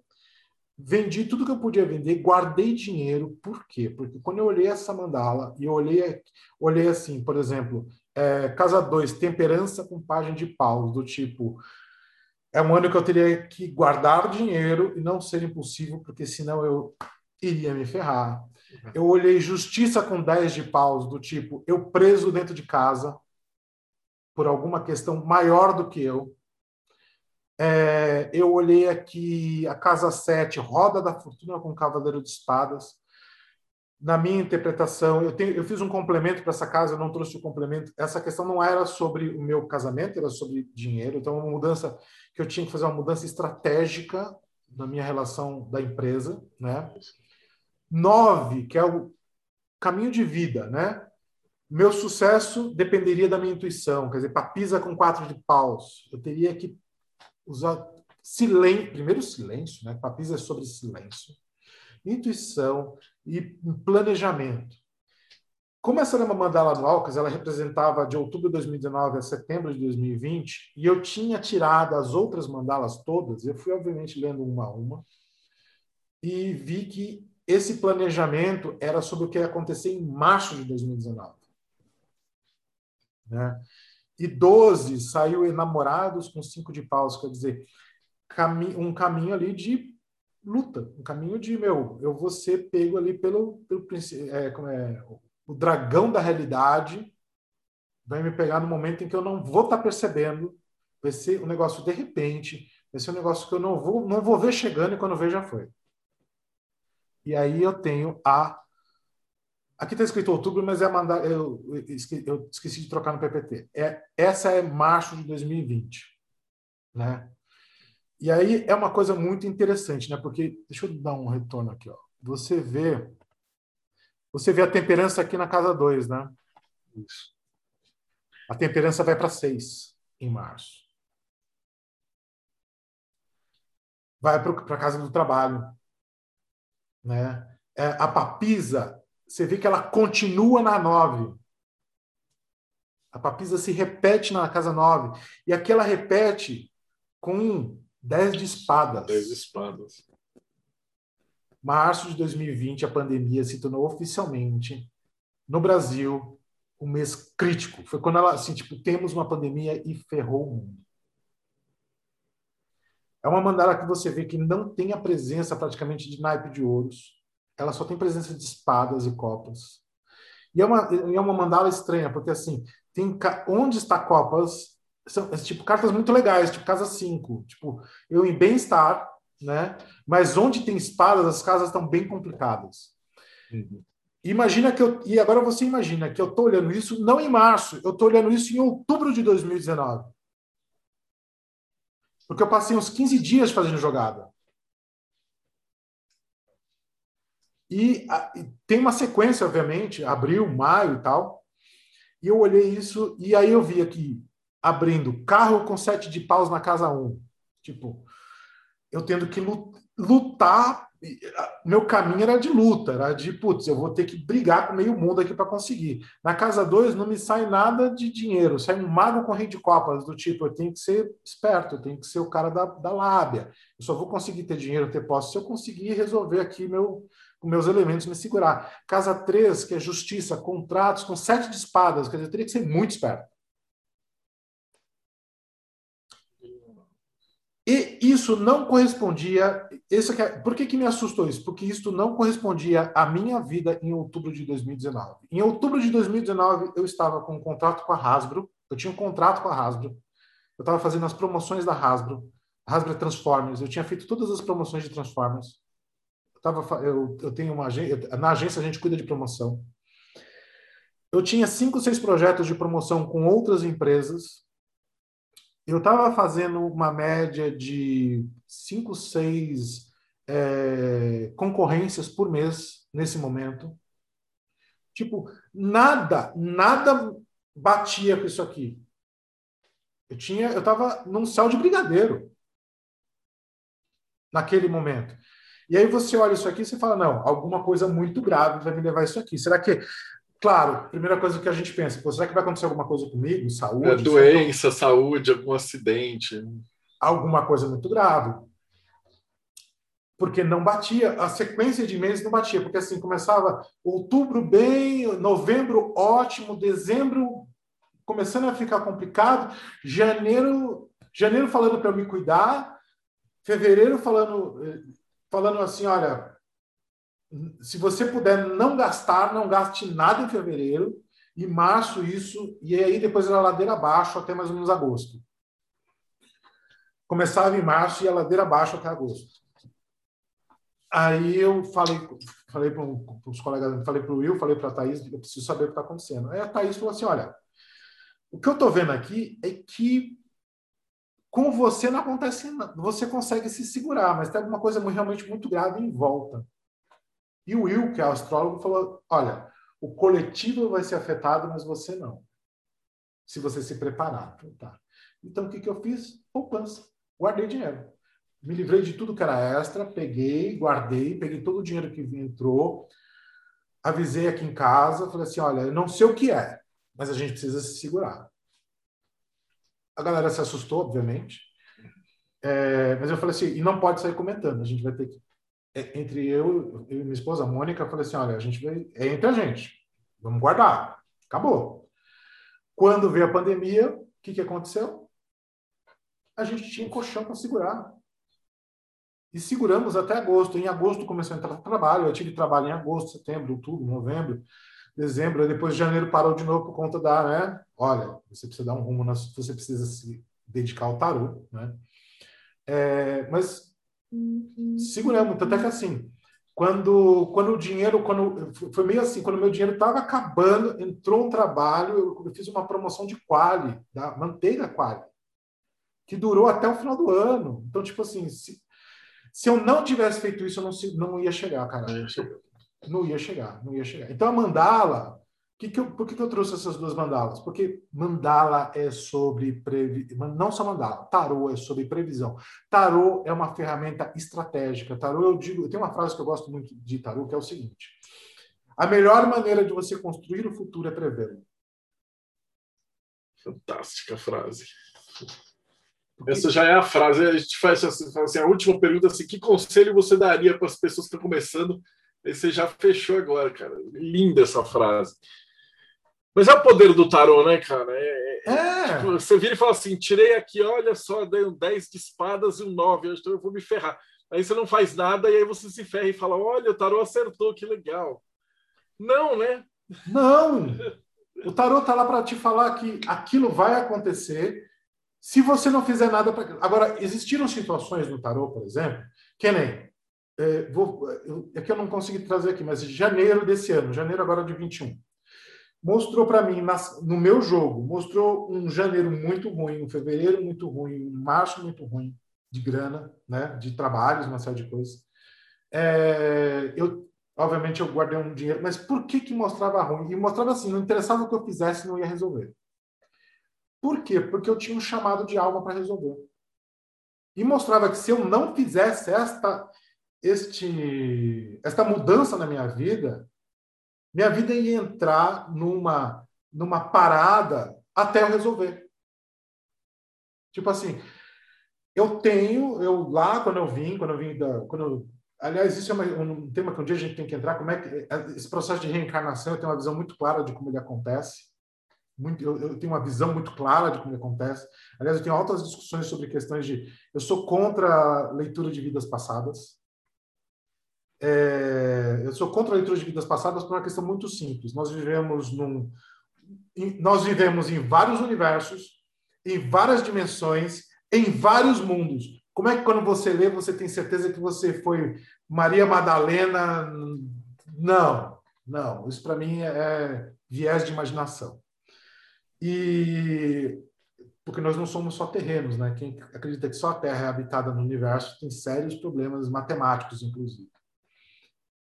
Vendi tudo que eu podia vender, guardei dinheiro. Por quê? Porque quando eu olhei essa mandala e eu olhei, olhei assim, por exemplo, é, casa 2, temperança com página de paus, do tipo é um ano que eu teria que guardar dinheiro e não ser impulsivo, porque senão eu iria me ferrar. Uhum. Eu olhei justiça com 10 de paus, do tipo, eu preso dentro de casa por alguma questão maior do que eu. É, eu olhei aqui a casa 7, roda da fortuna com cavaleiro de espadas. Na minha interpretação, eu, tenho, eu fiz um complemento para essa casa, eu não trouxe o complemento. Essa questão não era sobre o meu casamento, era sobre dinheiro. Então, uma mudança que eu tinha que fazer uma mudança estratégica na minha relação da empresa, né? Nove, que é o caminho de vida, né? Meu sucesso dependeria da minha intuição, quer dizer, papisa com quatro de paus. Eu teria que usar silêncio, primeiro silêncio, né? Papisa é sobre silêncio, intuição e planejamento. Como essa uma mandala anual, ela representava de outubro de 2019 a setembro de 2020, e eu tinha tirado as outras mandalas todas, eu fui, obviamente, lendo uma a uma, e vi que esse planejamento era sobre o que ia acontecer em março de 2019. Né? E 12 saiu enamorados com cinco de paus, quer dizer, um caminho ali de luta, um caminho de, meu, eu vou ser pego ali pelo, pelo é, como é, o dragão da realidade vai me pegar no momento em que eu não vou estar tá percebendo, vai ser um negócio de repente, vai ser um negócio que eu não vou, não vou ver chegando e quando ver já foi. E aí eu tenho a. Aqui está escrito outubro, mas é mandar. Eu, eu esqueci de trocar no PPT. É, essa é março de 2020. Né? E aí é uma coisa muito interessante, né? Porque deixa eu dar um retorno aqui, ó. Você vê você vê a temperança aqui na casa 2, né? Isso. A temperança vai para 6 em março. Vai para a casa do trabalho. Né? É, a papisa, você vê que ela continua na 9. A papisa se repete na casa 9. E aqui ela repete com 10 de espadas. 10 de espadas março de 2020, a pandemia se tornou oficialmente, no Brasil, um mês crítico. Foi quando ela, assim, tipo, temos uma pandemia e ferrou o mundo. É uma mandala que você vê que não tem a presença praticamente de naipe de ouros. Ela só tem presença de espadas e copas. E é uma, é uma mandala estranha, porque assim, tem onde está copas, são tipo cartas muito legais, tipo casa 5, tipo, eu em bem-estar, né? Mas onde tem espadas, as casas estão bem complicadas. Uhum. Imagina que eu. E agora você imagina que eu estou olhando isso não em março, eu estou olhando isso em outubro de 2019. Porque eu passei uns 15 dias fazendo jogada. E, a, e tem uma sequência, obviamente, abril, maio e tal. E eu olhei isso, e aí eu vi aqui, abrindo carro com sete de paus na casa 1. Um. Tipo, eu tendo que lutar. Meu caminho era de luta, era de, putz, eu vou ter que brigar com meio mundo aqui para conseguir. Na casa 2 não me sai nada de dinheiro, sai um mago com rei de copas, do tipo, eu tenho que ser esperto, eu tenho que ser o cara da, da lábia. Eu só vou conseguir ter dinheiro, ter posse, se eu conseguir resolver aqui meu, com meus elementos me segurar. Casa 3, que é justiça, contratos com sete de espadas, quer dizer, teria que ser muito esperto. E isso não correspondia. Aqui, é, por que, que me assustou isso? Porque isso não correspondia à minha vida em outubro de 2019. Em outubro de 2019, eu estava com um contrato com a Hasbro. Eu tinha um contrato com a Hasbro. Eu estava fazendo as promoções da Hasbro. Hasbro Transformers. Eu tinha feito todas as promoções de Transformers. Tava, eu, eu tenho uma agência. Na agência, a gente cuida de promoção. Eu tinha cinco, seis projetos de promoção com outras empresas eu estava fazendo uma média de cinco, seis é, concorrências por mês nesse momento. Tipo, nada, nada batia com isso aqui. Eu tinha, eu estava num céu de brigadeiro naquele momento. E aí você olha isso aqui e você fala, não, alguma coisa muito grave vai me levar isso aqui. Será que Claro, primeira coisa que a gente pensa, será que vai acontecer alguma coisa comigo? Saúde? É doença, saúde, algum acidente. Alguma coisa muito grave. Porque não batia, a sequência de meses não batia, porque assim começava outubro bem, novembro ótimo, dezembro começando a ficar complicado, janeiro, janeiro falando para eu me cuidar, fevereiro falando eh, falando assim, olha, se você puder não gastar, não gaste nada em fevereiro, e março isso, e aí depois era ladeira abaixo até mais ou menos agosto. Começava em março e a ladeira abaixo até agosto. Aí eu falei, falei para os colegas, falei para o Will, falei para a Thaís, eu preciso saber o que está acontecendo. Aí a Thaís falou assim: olha, o que eu estou vendo aqui é que com você não acontece nada. Você consegue se segurar, mas tem alguma coisa realmente muito grave em volta. E o Will, que é astrólogo, falou: olha, o coletivo vai ser afetado, mas você não. Se você se preparar. Tá. então o que, que eu fiz? Poupança. Guardei dinheiro. Me livrei de tudo que era extra, peguei, guardei, peguei todo o dinheiro que entrou, avisei aqui em casa, falei assim: olha, eu não sei o que é, mas a gente precisa se segurar. A galera se assustou, obviamente. É, mas eu falei assim: e não pode sair comentando, a gente vai ter que é, entre eu, e minha esposa, a Mônica, eu falei assim: olha, a gente vai. É entre a gente. Vamos guardar. Acabou. Quando veio a pandemia, o que, que aconteceu? A gente tinha colchão para segurar. E seguramos até agosto. Em agosto começou a entrar trabalho. Eu tive trabalho em agosto, setembro, outubro, novembro. Dezembro, depois de janeiro parou de novo por conta da, né? Olha, você precisa dar um rumo, na, você precisa se dedicar ao tarô, né? É, mas seguramos, tanto é que assim, quando, quando o dinheiro, quando foi meio assim, quando o meu dinheiro estava acabando, entrou um trabalho, eu, eu, fiz uma promoção de quali, da manteiga quali, que durou até o final do ano. Então, tipo assim, se, se eu não tivesse feito isso, eu não, não ia chegar, cara. Não ia chegar, não ia chegar. Então, a mandala, que que eu, por que, que eu trouxe essas duas mandalas? Porque mandala é sobre previsão, não só mandala, tarô é sobre previsão. Tarô é uma ferramenta estratégica. Tarô, eu digo, tem uma frase que eu gosto muito de tarô, que é o seguinte: a melhor maneira de você construir o futuro é prevê-lo. Fantástica frase. Porque... Essa já é a frase. A gente faz assim, assim, a última pergunta assim: que conselho você daria para as pessoas que estão começando? Você já fechou agora, cara. Linda essa frase. Mas é o poder do tarô, né, cara? É, é. é. Tipo, você vira e fala assim: tirei aqui, olha só, dei um 10 de espadas e um 9, então eu vou me ferrar. Aí você não faz nada e aí você se ferra e fala: olha, o tarô acertou, que legal. Não, né? Não! O tarô tá lá para te falar que aquilo vai acontecer se você não fizer nada para. Agora, existiram situações no tarô, por exemplo, que nem. É, vou, é que eu não consegui trazer aqui, mas janeiro desse ano, janeiro agora de 21 mostrou para mim, no meu jogo, mostrou um janeiro muito ruim, um fevereiro muito ruim, um março muito ruim de grana, né, de trabalhos, uma série de coisas. É, eu, obviamente, eu guardei um dinheiro, mas por que que mostrava ruim? E mostrava assim, não interessava o que eu fizesse, não ia resolver. Por quê? Porque eu tinha um chamado de alma para resolver. E mostrava que se eu não fizesse esta, este, esta mudança na minha vida, minha vida ia entrar numa, numa parada até eu resolver. Tipo assim, eu tenho, eu lá quando eu vim, quando eu vim da, quando eu, aliás, isso é uma, um tema que um dia a gente tem que entrar, como é que esse processo de reencarnação, eu tenho uma visão muito clara de como ele acontece. Muito, eu, eu, tenho uma visão muito clara de como ele acontece. Aliás, eu tenho altas discussões sobre questões de. Eu sou contra a leitura de vidas passadas. É, eu sou contra a leitura de vidas passadas por uma questão muito simples. Nós vivemos num, nós vivemos em vários universos, em várias dimensões, em vários mundos. Como é que quando você lê você tem certeza que você foi Maria Madalena? Não, não. Isso para mim é viés de imaginação. E porque nós não somos só terrenos, né? Quem acredita que só a Terra é habitada no universo tem sérios problemas matemáticos, inclusive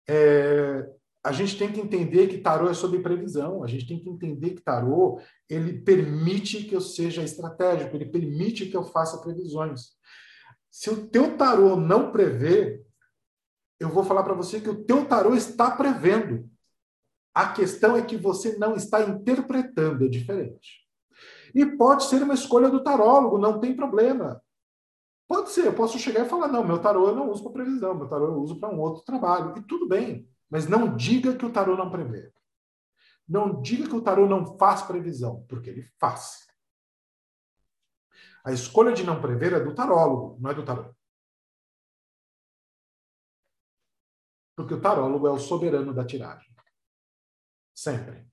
é, a gente tem que entender que tarô é sobre previsão, a gente tem que entender que tarô ele permite que eu seja estratégico, ele permite que eu faça previsões. Se o teu tarô não prevê, eu vou falar para você que o teu tarô está prevendo. A questão é que você não está interpretando, é diferente. E pode ser uma escolha do tarólogo, não tem problema. Pode ser, eu posso chegar e falar, não, meu tarô eu não uso para previsão, meu tarô eu uso para um outro trabalho. E tudo bem, mas não diga que o tarô não prevê. Não diga que o tarô não faz previsão, porque ele faz. A escolha de não prever é do tarólogo, não é do tarô. Porque o tarólogo é o soberano da tiragem. Sempre.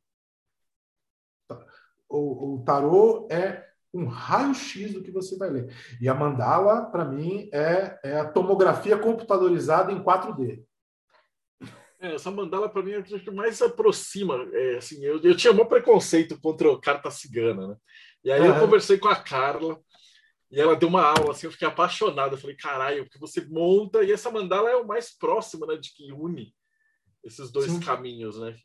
O, o tarô é um raio-x do que você vai ler. E a mandala, para mim, é, é, a tomografia computadorizada em 4D. É, essa mandala, para mim, é a que mais aproxima. É, assim, eu, eu tinha um preconceito contra a carta cigana, né? E aí eu conversei com a Carla, e ela deu uma aula, assim, eu fiquei apaixonado. Eu falei, caralho, porque você monta, e essa mandala é o mais próximo, né, de que une esses dois Sim. caminhos, né?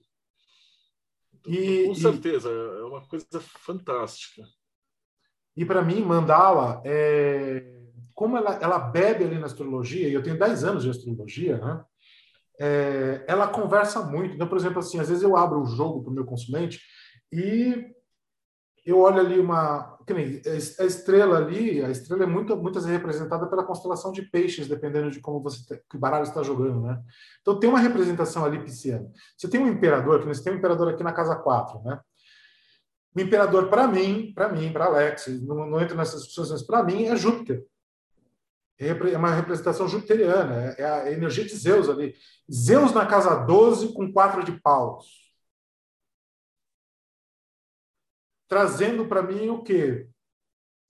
Então, e, com certeza, e... é uma coisa fantástica. E para mim, mandala, é, como ela, ela bebe ali na astrologia, e eu tenho 10 anos de astrologia, né? É, ela conversa muito. Então, por exemplo, assim, às vezes eu abro o jogo para o meu consulente e eu olho ali uma. Nem, a estrela ali, a estrela é muito, muitas vezes representada pela constelação de peixes, dependendo de como você que baralho está jogando, né? Então tem uma representação ali pisciana. Você tem um imperador, que você tem um imperador aqui na casa 4, né? O imperador, para mim, para mim, para Alex, não, não entro nessas discussões, mas para mim é Júpiter. É, é uma representação jupiteriana, é a energia de Zeus ali. Zeus na casa 12 com quatro de paus. trazendo para mim o quê?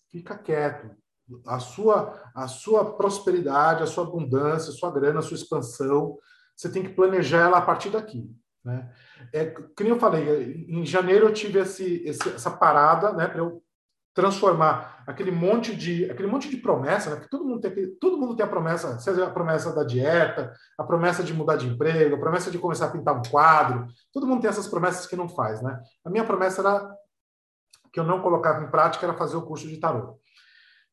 Fica quieto. A sua, a sua prosperidade, a sua abundância, a sua grana, a sua expansão, você tem que planejar ela a partir daqui. Né? É, como eu falei, em janeiro eu tive esse, esse essa parada né, para eu transformar aquele monte de aquele monte de promessa, né? Porque todo mundo tem todo mundo tem a promessa, seja a promessa da dieta, a promessa de mudar de emprego, a promessa de começar a pintar um quadro. Todo mundo tem essas promessas que não faz, né? A minha promessa era que eu não colocava em prática era fazer o curso de tarô.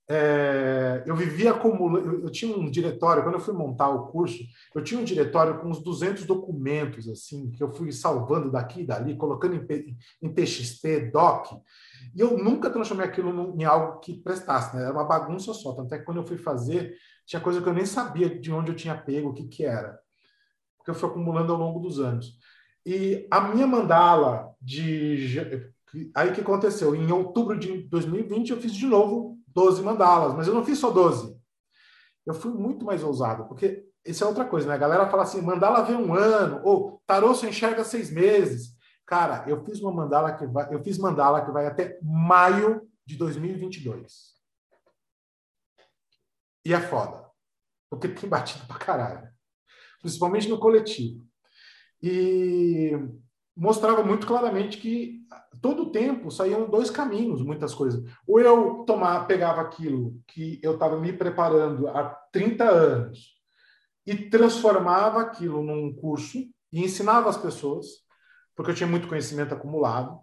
É, eu vivia acumulando, eu, tinha um diretório, quando eu fui montar o curso, eu tinha um diretório com uns 200 documentos, assim, que eu fui salvando daqui e dali, colocando em, em TXT, DOC, e eu nunca transformei aquilo em algo que prestasse, né? era uma bagunça só, tanto é que quando eu fui fazer, tinha coisa que eu nem sabia de onde eu tinha pego, o que que era, porque eu fui acumulando ao longo dos anos. E a minha mandala de... Aí que aconteceu? Em outubro de 2020, eu fiz de novo 12 mandalas, mas eu não fiz só 12. Eu fui muito mais ousado, porque isso é outra coisa, né? A galera fala assim, mandala vem um ano, ou tarô só enxerga seis meses. Cara, eu fiz uma mandala que vai, eu fiz mandala que vai até maio de 2022. E é foda, porque tem batido pra caralho, principalmente no coletivo. E mostrava muito claramente que todo o tempo saíam dois caminhos, muitas coisas. Ou eu tomar, pegava aquilo que eu estava me preparando há 30 anos e transformava aquilo num curso e ensinava as pessoas, porque eu tinha muito conhecimento acumulado.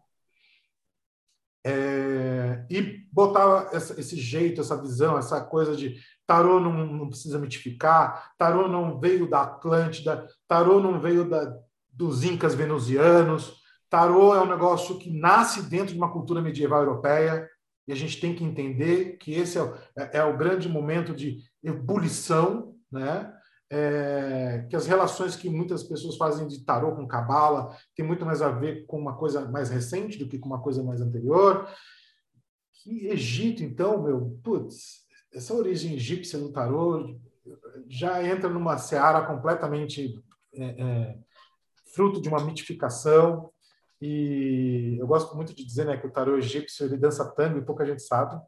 É, e botava essa, esse jeito, essa visão, essa coisa de tarô não, não precisa mitificar, tarô não veio da Atlântida, tarô não veio da, dos incas venusianos. Tarô é um negócio que nasce dentro de uma cultura medieval europeia e a gente tem que entender que esse é o, é, é o grande momento de ebulição, né? É, que as relações que muitas pessoas fazem de tarô com cabala tem muito mais a ver com uma coisa mais recente do que com uma coisa mais anterior. Que Egito, então, meu, putz, essa origem egípcia do tarô já entra numa seara completamente é, é, fruto de uma mitificação. E eu gosto muito de dizer né, que o tarô egípcio ele dança tango e pouca gente sabe.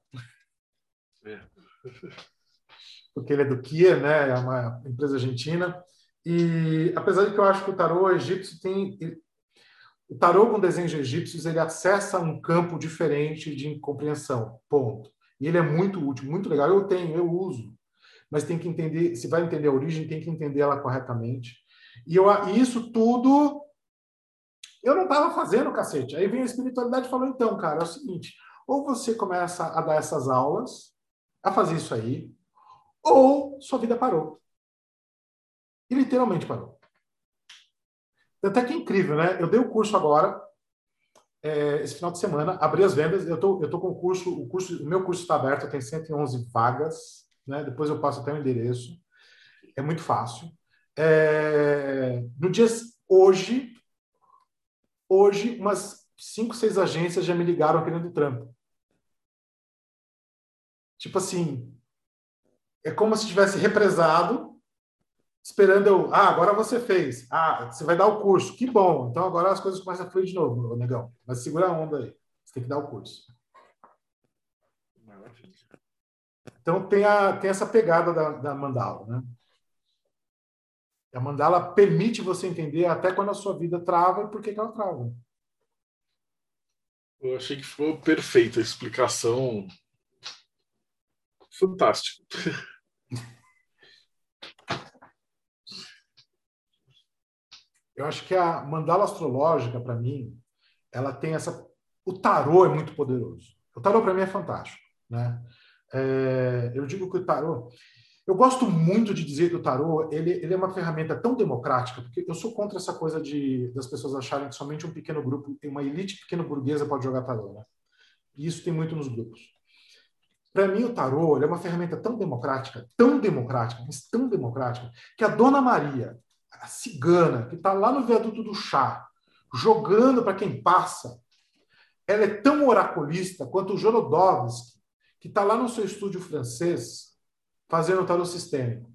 É. Porque ele é do Kia, né? É uma empresa argentina. E apesar de que eu acho que o tarô egípcio tem o tarô com desenhos egípcios ele acessa um campo diferente de compreensão. Ponto. E ele é muito útil, muito legal. Eu tenho, eu uso, mas tem que entender. Se vai entender a origem, tem que entender ela corretamente. E eu, isso tudo eu não estava fazendo, cacete. Aí vem a espiritualidade e falou: então, cara, é o seguinte: ou você começa a dar essas aulas, a fazer isso aí, ou sua vida parou. E literalmente parou. Até que é incrível, né? Eu dei o curso agora, é, esse final de semana, abri as vendas. Eu tô, eu tô com o curso, o curso, o meu curso está aberto, tem 111 vagas, né? Depois eu passo até o endereço. É muito fácil. É, no dia hoje, hoje umas cinco, seis agências já me ligaram querendo trampo. Tipo assim, é como se tivesse represado, esperando eu, ah, agora você fez, ah, você vai dar o curso, que bom, então agora as coisas começam a fluir de novo, negão, mas segura a onda aí, você tem que dar o curso. Então tem, a, tem essa pegada da, da mandala, né? A mandala permite você entender até quando a sua vida trava e por que, que ela trava. Eu achei que ficou perfeita a explicação. Fantástico. Eu acho que a mandala astrológica, para mim, ela tem essa. O tarô é muito poderoso. O tarô, para mim, é fantástico. Né? É... Eu digo que o tarô. Eu gosto muito de dizer que o tarô ele, ele é uma ferramenta tão democrática, porque eu sou contra essa coisa de das pessoas acharem que somente um pequeno grupo, uma elite pequeno burguesa pode jogar tarô. Né? E isso tem muito nos grupos. Para mim, o tarô é uma ferramenta tão democrática, tão democrática, mas tão democrática, que a Dona Maria, a cigana, que está lá no viaduto do chá, jogando para quem passa, ela é tão oraculista quanto o Jorodowski, que está lá no seu estúdio francês, fazendo o tarô sistêmico.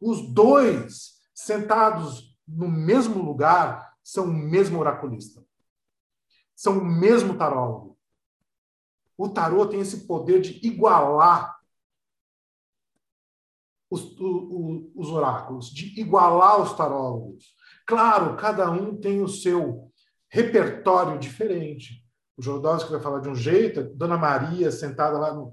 Os dois, sentados no mesmo lugar, são o mesmo oraculista. São o mesmo tarólogo. o tarô tem esse poder de igualar os, o, os oráculos, de igualar os tarólogos. Claro, cada um tem o seu repertório diferente. O Jodorowsky vai falar de um jeito, Dona Maria sentada lá no.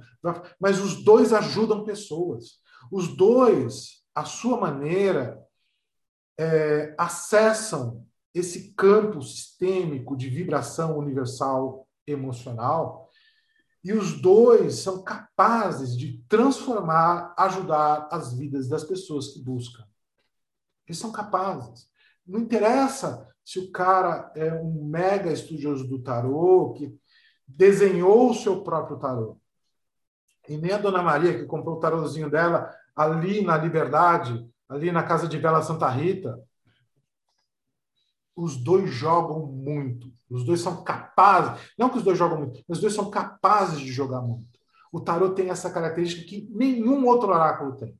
Mas os dois ajudam pessoas. Os dois, à sua maneira, é, acessam esse campo sistêmico de vibração universal emocional e os dois são capazes de transformar, ajudar as vidas das pessoas que buscam. Eles são capazes. Não interessa se o cara é um mega estudioso do tarô, que desenhou o seu próprio tarô. E nem a Dona Maria, que comprou o tarôzinho dela ali na Liberdade, ali na Casa de Vela Santa Rita, os dois jogam muito. Os dois são capazes, não que os dois jogam muito, mas os dois são capazes de jogar muito. O tarot tem essa característica que nenhum outro oráculo tem.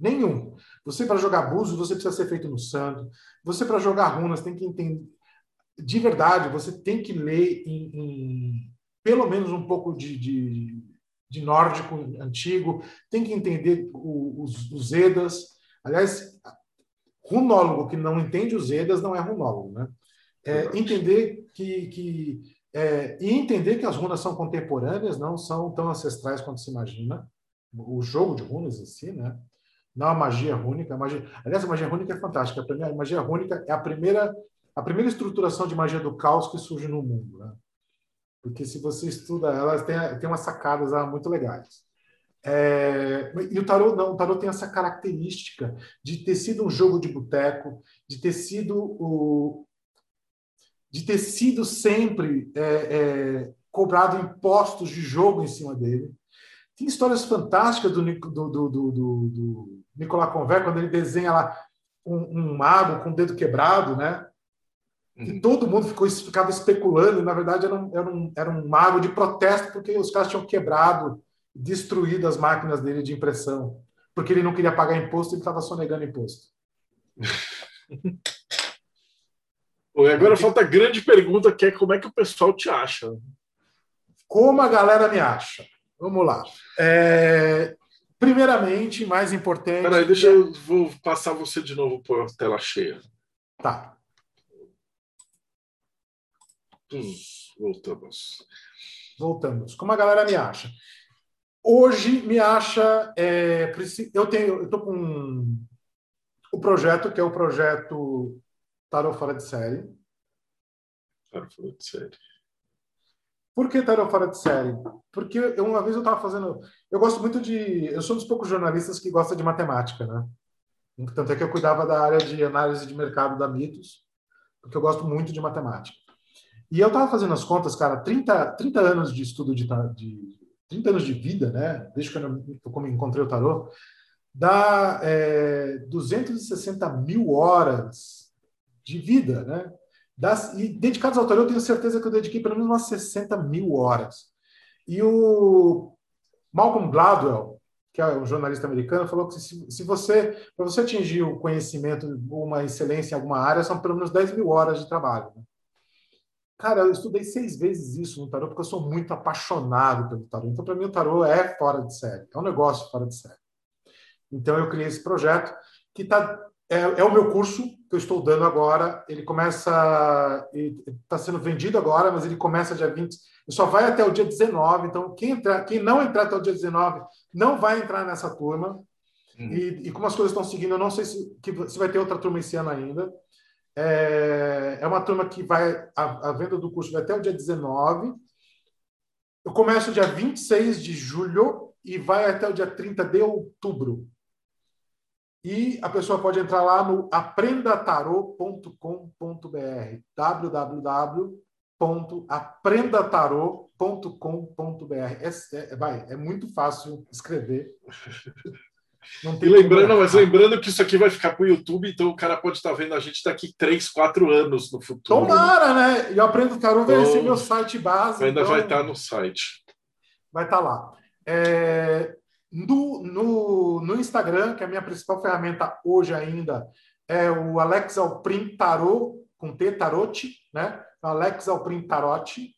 Nenhum. Você, para jogar búzios, você precisa ser feito no santo. Você, para jogar runas, tem que entender. De verdade, você tem que ler em, em pelo menos um pouco de, de, de, nórdico antigo, tem que entender os, os Edas. Aliás, runólogo que não entende os Edas não é runólogo, né? É, entender que, que é, e entender que as runas são contemporâneas, não são tão ancestrais quanto se imagina. O jogo de runas em si, né? Não a magia rúnica. A magia... Aliás, a magia rúnica é fantástica. A, magia rúnica é a primeira, a primeira estruturação de magia do caos que surge no mundo. Né? Porque se você estuda, elas têm, têm umas sacadas muito legais. É, e o tarot não, o tarot tem essa característica de ter sido um jogo de boteco, de ter sido o, de ter sido sempre é, é, cobrado impostos de jogo em cima dele. Tem histórias fantásticas do, do, do, do, do Nicolas Conver, quando ele desenha lá um, um, mago com o dedo quebrado, né? E uhum. todo mundo ficou, ficava especulando, e na verdade era um, era, um, era um mago de protesto, porque os caras tinham quebrado destruído as máquinas dele de impressão, porque ele não queria pagar imposto e estava sonegando imposto. agora falta a grande pergunta, que é como é que o pessoal te acha? Como a galera me acha? Vamos lá. É... Primeiramente, mais importante. Peraí, deixa eu vou passar você de novo por tela cheia. Tá. Hum, voltamos. Voltamos. Como a galera me acha? Hoje me acha. É, eu tenho, eu estou com o projeto que é o projeto Tarot Fora de Série. Tarot Fora de Série. Por que Tarot Fora de Série? Porque eu, uma vez eu estava fazendo. Eu gosto muito de. Eu sou um dos poucos jornalistas que gosta de matemática, né? Tanto é que eu cuidava da área de análise de mercado da Mitos, porque eu gosto muito de matemática. E eu estava fazendo as contas, cara, 30, 30 anos de estudo de, de 30 anos de vida, né? Desde que eu encontrei o tarô, dá é, 260 mil horas de vida, né? Das, e dedicados ao tarô, eu tenho certeza que eu dediquei pelo menos umas 60 mil horas. E o Malcolm Gladwell, que é um jornalista americano, falou que se, se você, para você atingir o conhecimento, uma excelência em alguma área, são pelo menos 10 mil horas de trabalho. Né? Cara, eu estudei seis vezes isso no tarô porque eu sou muito apaixonado pelo tarô. Então, para mim, o tarô é fora de série, é um negócio fora de série. Então, eu criei esse projeto que tá, é, é o meu curso que eu estou dando agora. Ele começa, está sendo vendido agora, mas ele começa dia 20. E só vai até o dia 19. Então, quem, entrar, quem não entrar até o dia 19 não vai entrar nessa turma. Hum. E, e, como as coisas estão seguindo, eu não sei se, que, se vai ter outra turma esse ano ainda. É, é uma turma que vai. A, a, venda do curso vai até o dia 19. Eu começo dia 26 de julho e vai até o dia 30 de outubro. E a pessoa pode entrar lá no aprendatarô.com.br www.aprendatarô.com.br é, é, vai, é muito fácil escrever. e lembrando, mas lembrando que isso aqui vai ficar para o YouTube, então o cara pode estar vendo a gente daqui 3, 4 anos no futuro. Tomara, né? E aprendo tarô, vai ser meu site base. Ainda então... vai estar no site. Vai estar lá. É... No, no, no Instagram, que é a minha principal ferramenta hoje ainda, é o Alex Alprim Tarot, com T, Tarote, né? Alex Alprim Tarote.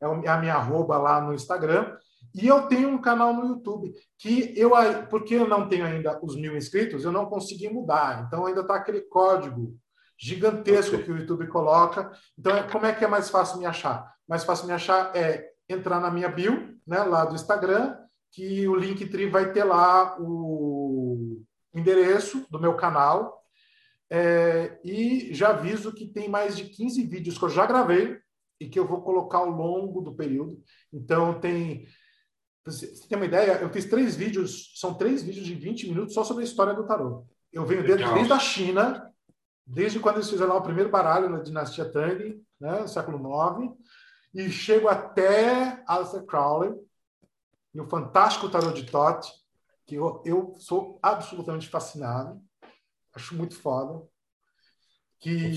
é a minha arroba lá no Instagram. E eu tenho um canal no YouTube que eu, porque eu não tenho ainda os mil inscritos, eu não consegui mudar. Então ainda está aquele código gigantesco que o YouTube coloca. Então, como é que é mais fácil me achar? Mais fácil me achar é entrar na minha bio, né, lá do Instagram, que o Linktree vai ter lá o endereço do meu canal. É, e já aviso que tem mais de 15 vídeos que eu já gravei e que eu vou colocar ao longo do período. Então, tem. Você tem uma ideia? Eu fiz três vídeos, são três vídeos de 20 minutos só sobre a história do tarô. Eu venho desde, desde a China, desde quando eles fizeram o primeiro baralho na dinastia Tang, né, século IX, e chego até Aleister Crowley e o fantástico tarot de Tote, que eu, eu sou absolutamente fascinado, acho muito foda. Que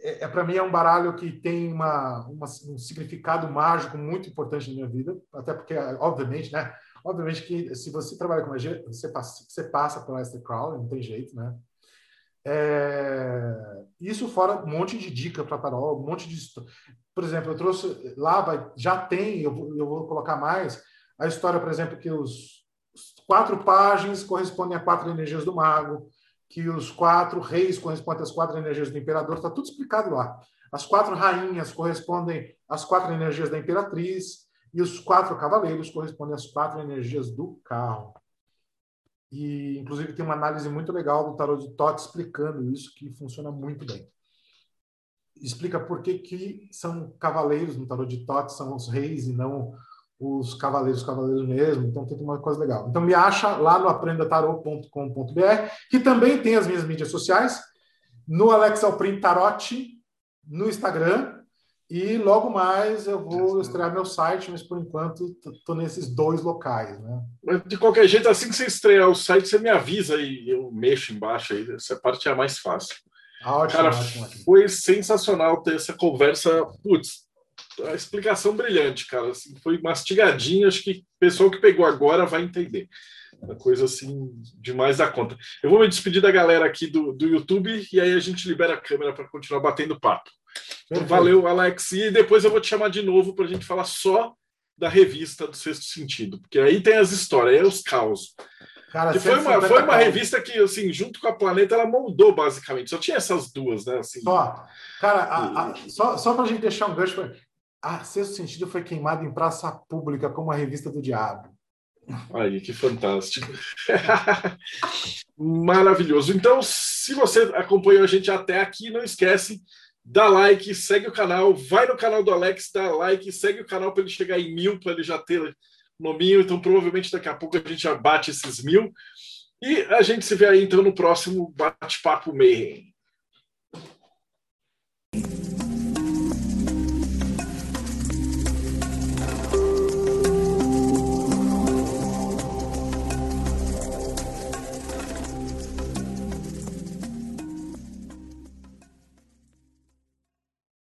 é, é para mim é um baralho que tem uma, uma, um significado mágico muito importante na minha vida, até porque obviamente, né? Obviamente que se você trabalha com magia, você passa, você passa pelo Aleister Crowley, não tem jeito, né? É, isso fora um monte de dica para tarot, um monte de. Por exemplo, eu trouxe lá, já tem, eu vou, eu vou colocar mais, a história, por exemplo, que os, os quatro páginas correspondem a quatro energias do mago, que os quatro reis correspondem às quatro energias do imperador, está tudo explicado lá. As quatro rainhas correspondem às quatro energias da imperatriz, e os quatro cavaleiros correspondem às quatro energias do carro. E, inclusive, tem uma análise muito legal do tarot de Tote explicando isso, que funciona muito bem. Explica por que, que são cavaleiros no tarot de Tote, são os reis e não os cavaleiros, cavaleiros mesmo. Então, tem uma coisa legal. Então, me acha lá no aprendatarot.com.br, que também tem as minhas mídias sociais, no Alex Alprin Tarot, no Instagram, e logo mais eu vou estrear meu site, mas por enquanto estou nesses dois locais, né? Mas de qualquer jeito, assim que você estrear o site, você me avisa e eu mexo embaixo aí. Essa parte é a mais fácil. Ótimo, Cara, ótimo, ótimo. foi sensacional ter essa conversa. Putz, a explicação brilhante, cara. Assim, foi mastigadinho. Acho que o pessoal que pegou agora vai entender. Uma coisa assim, demais da conta. Eu vou me despedir da galera aqui do, do YouTube e aí a gente libera a câmera para continuar batendo papo. Então, valeu, Alex. E depois eu vou te chamar de novo para a gente falar só da revista do Sexto Sentido, porque aí tem as histórias, aí é os caos. Cara, foi uma, foi uma revista que, assim, junto com a Planeta, ela moldou basicamente. Só tinha essas duas, né? Assim, só. Cara, a, a, só, só para a gente deixar um gancho, a Sexto Sentido foi queimada em praça pública como a revista do diabo. Aí, que fantástico. Maravilhoso. Então, se você acompanhou a gente até aqui, não esquece dá like, segue o canal, vai no canal do Alex, dá like, segue o canal para ele chegar em mil, para ele já ter nominho. Então, provavelmente daqui a pouco a gente já bate esses mil. E a gente se vê aí então no próximo Bate-Papo Mayhem.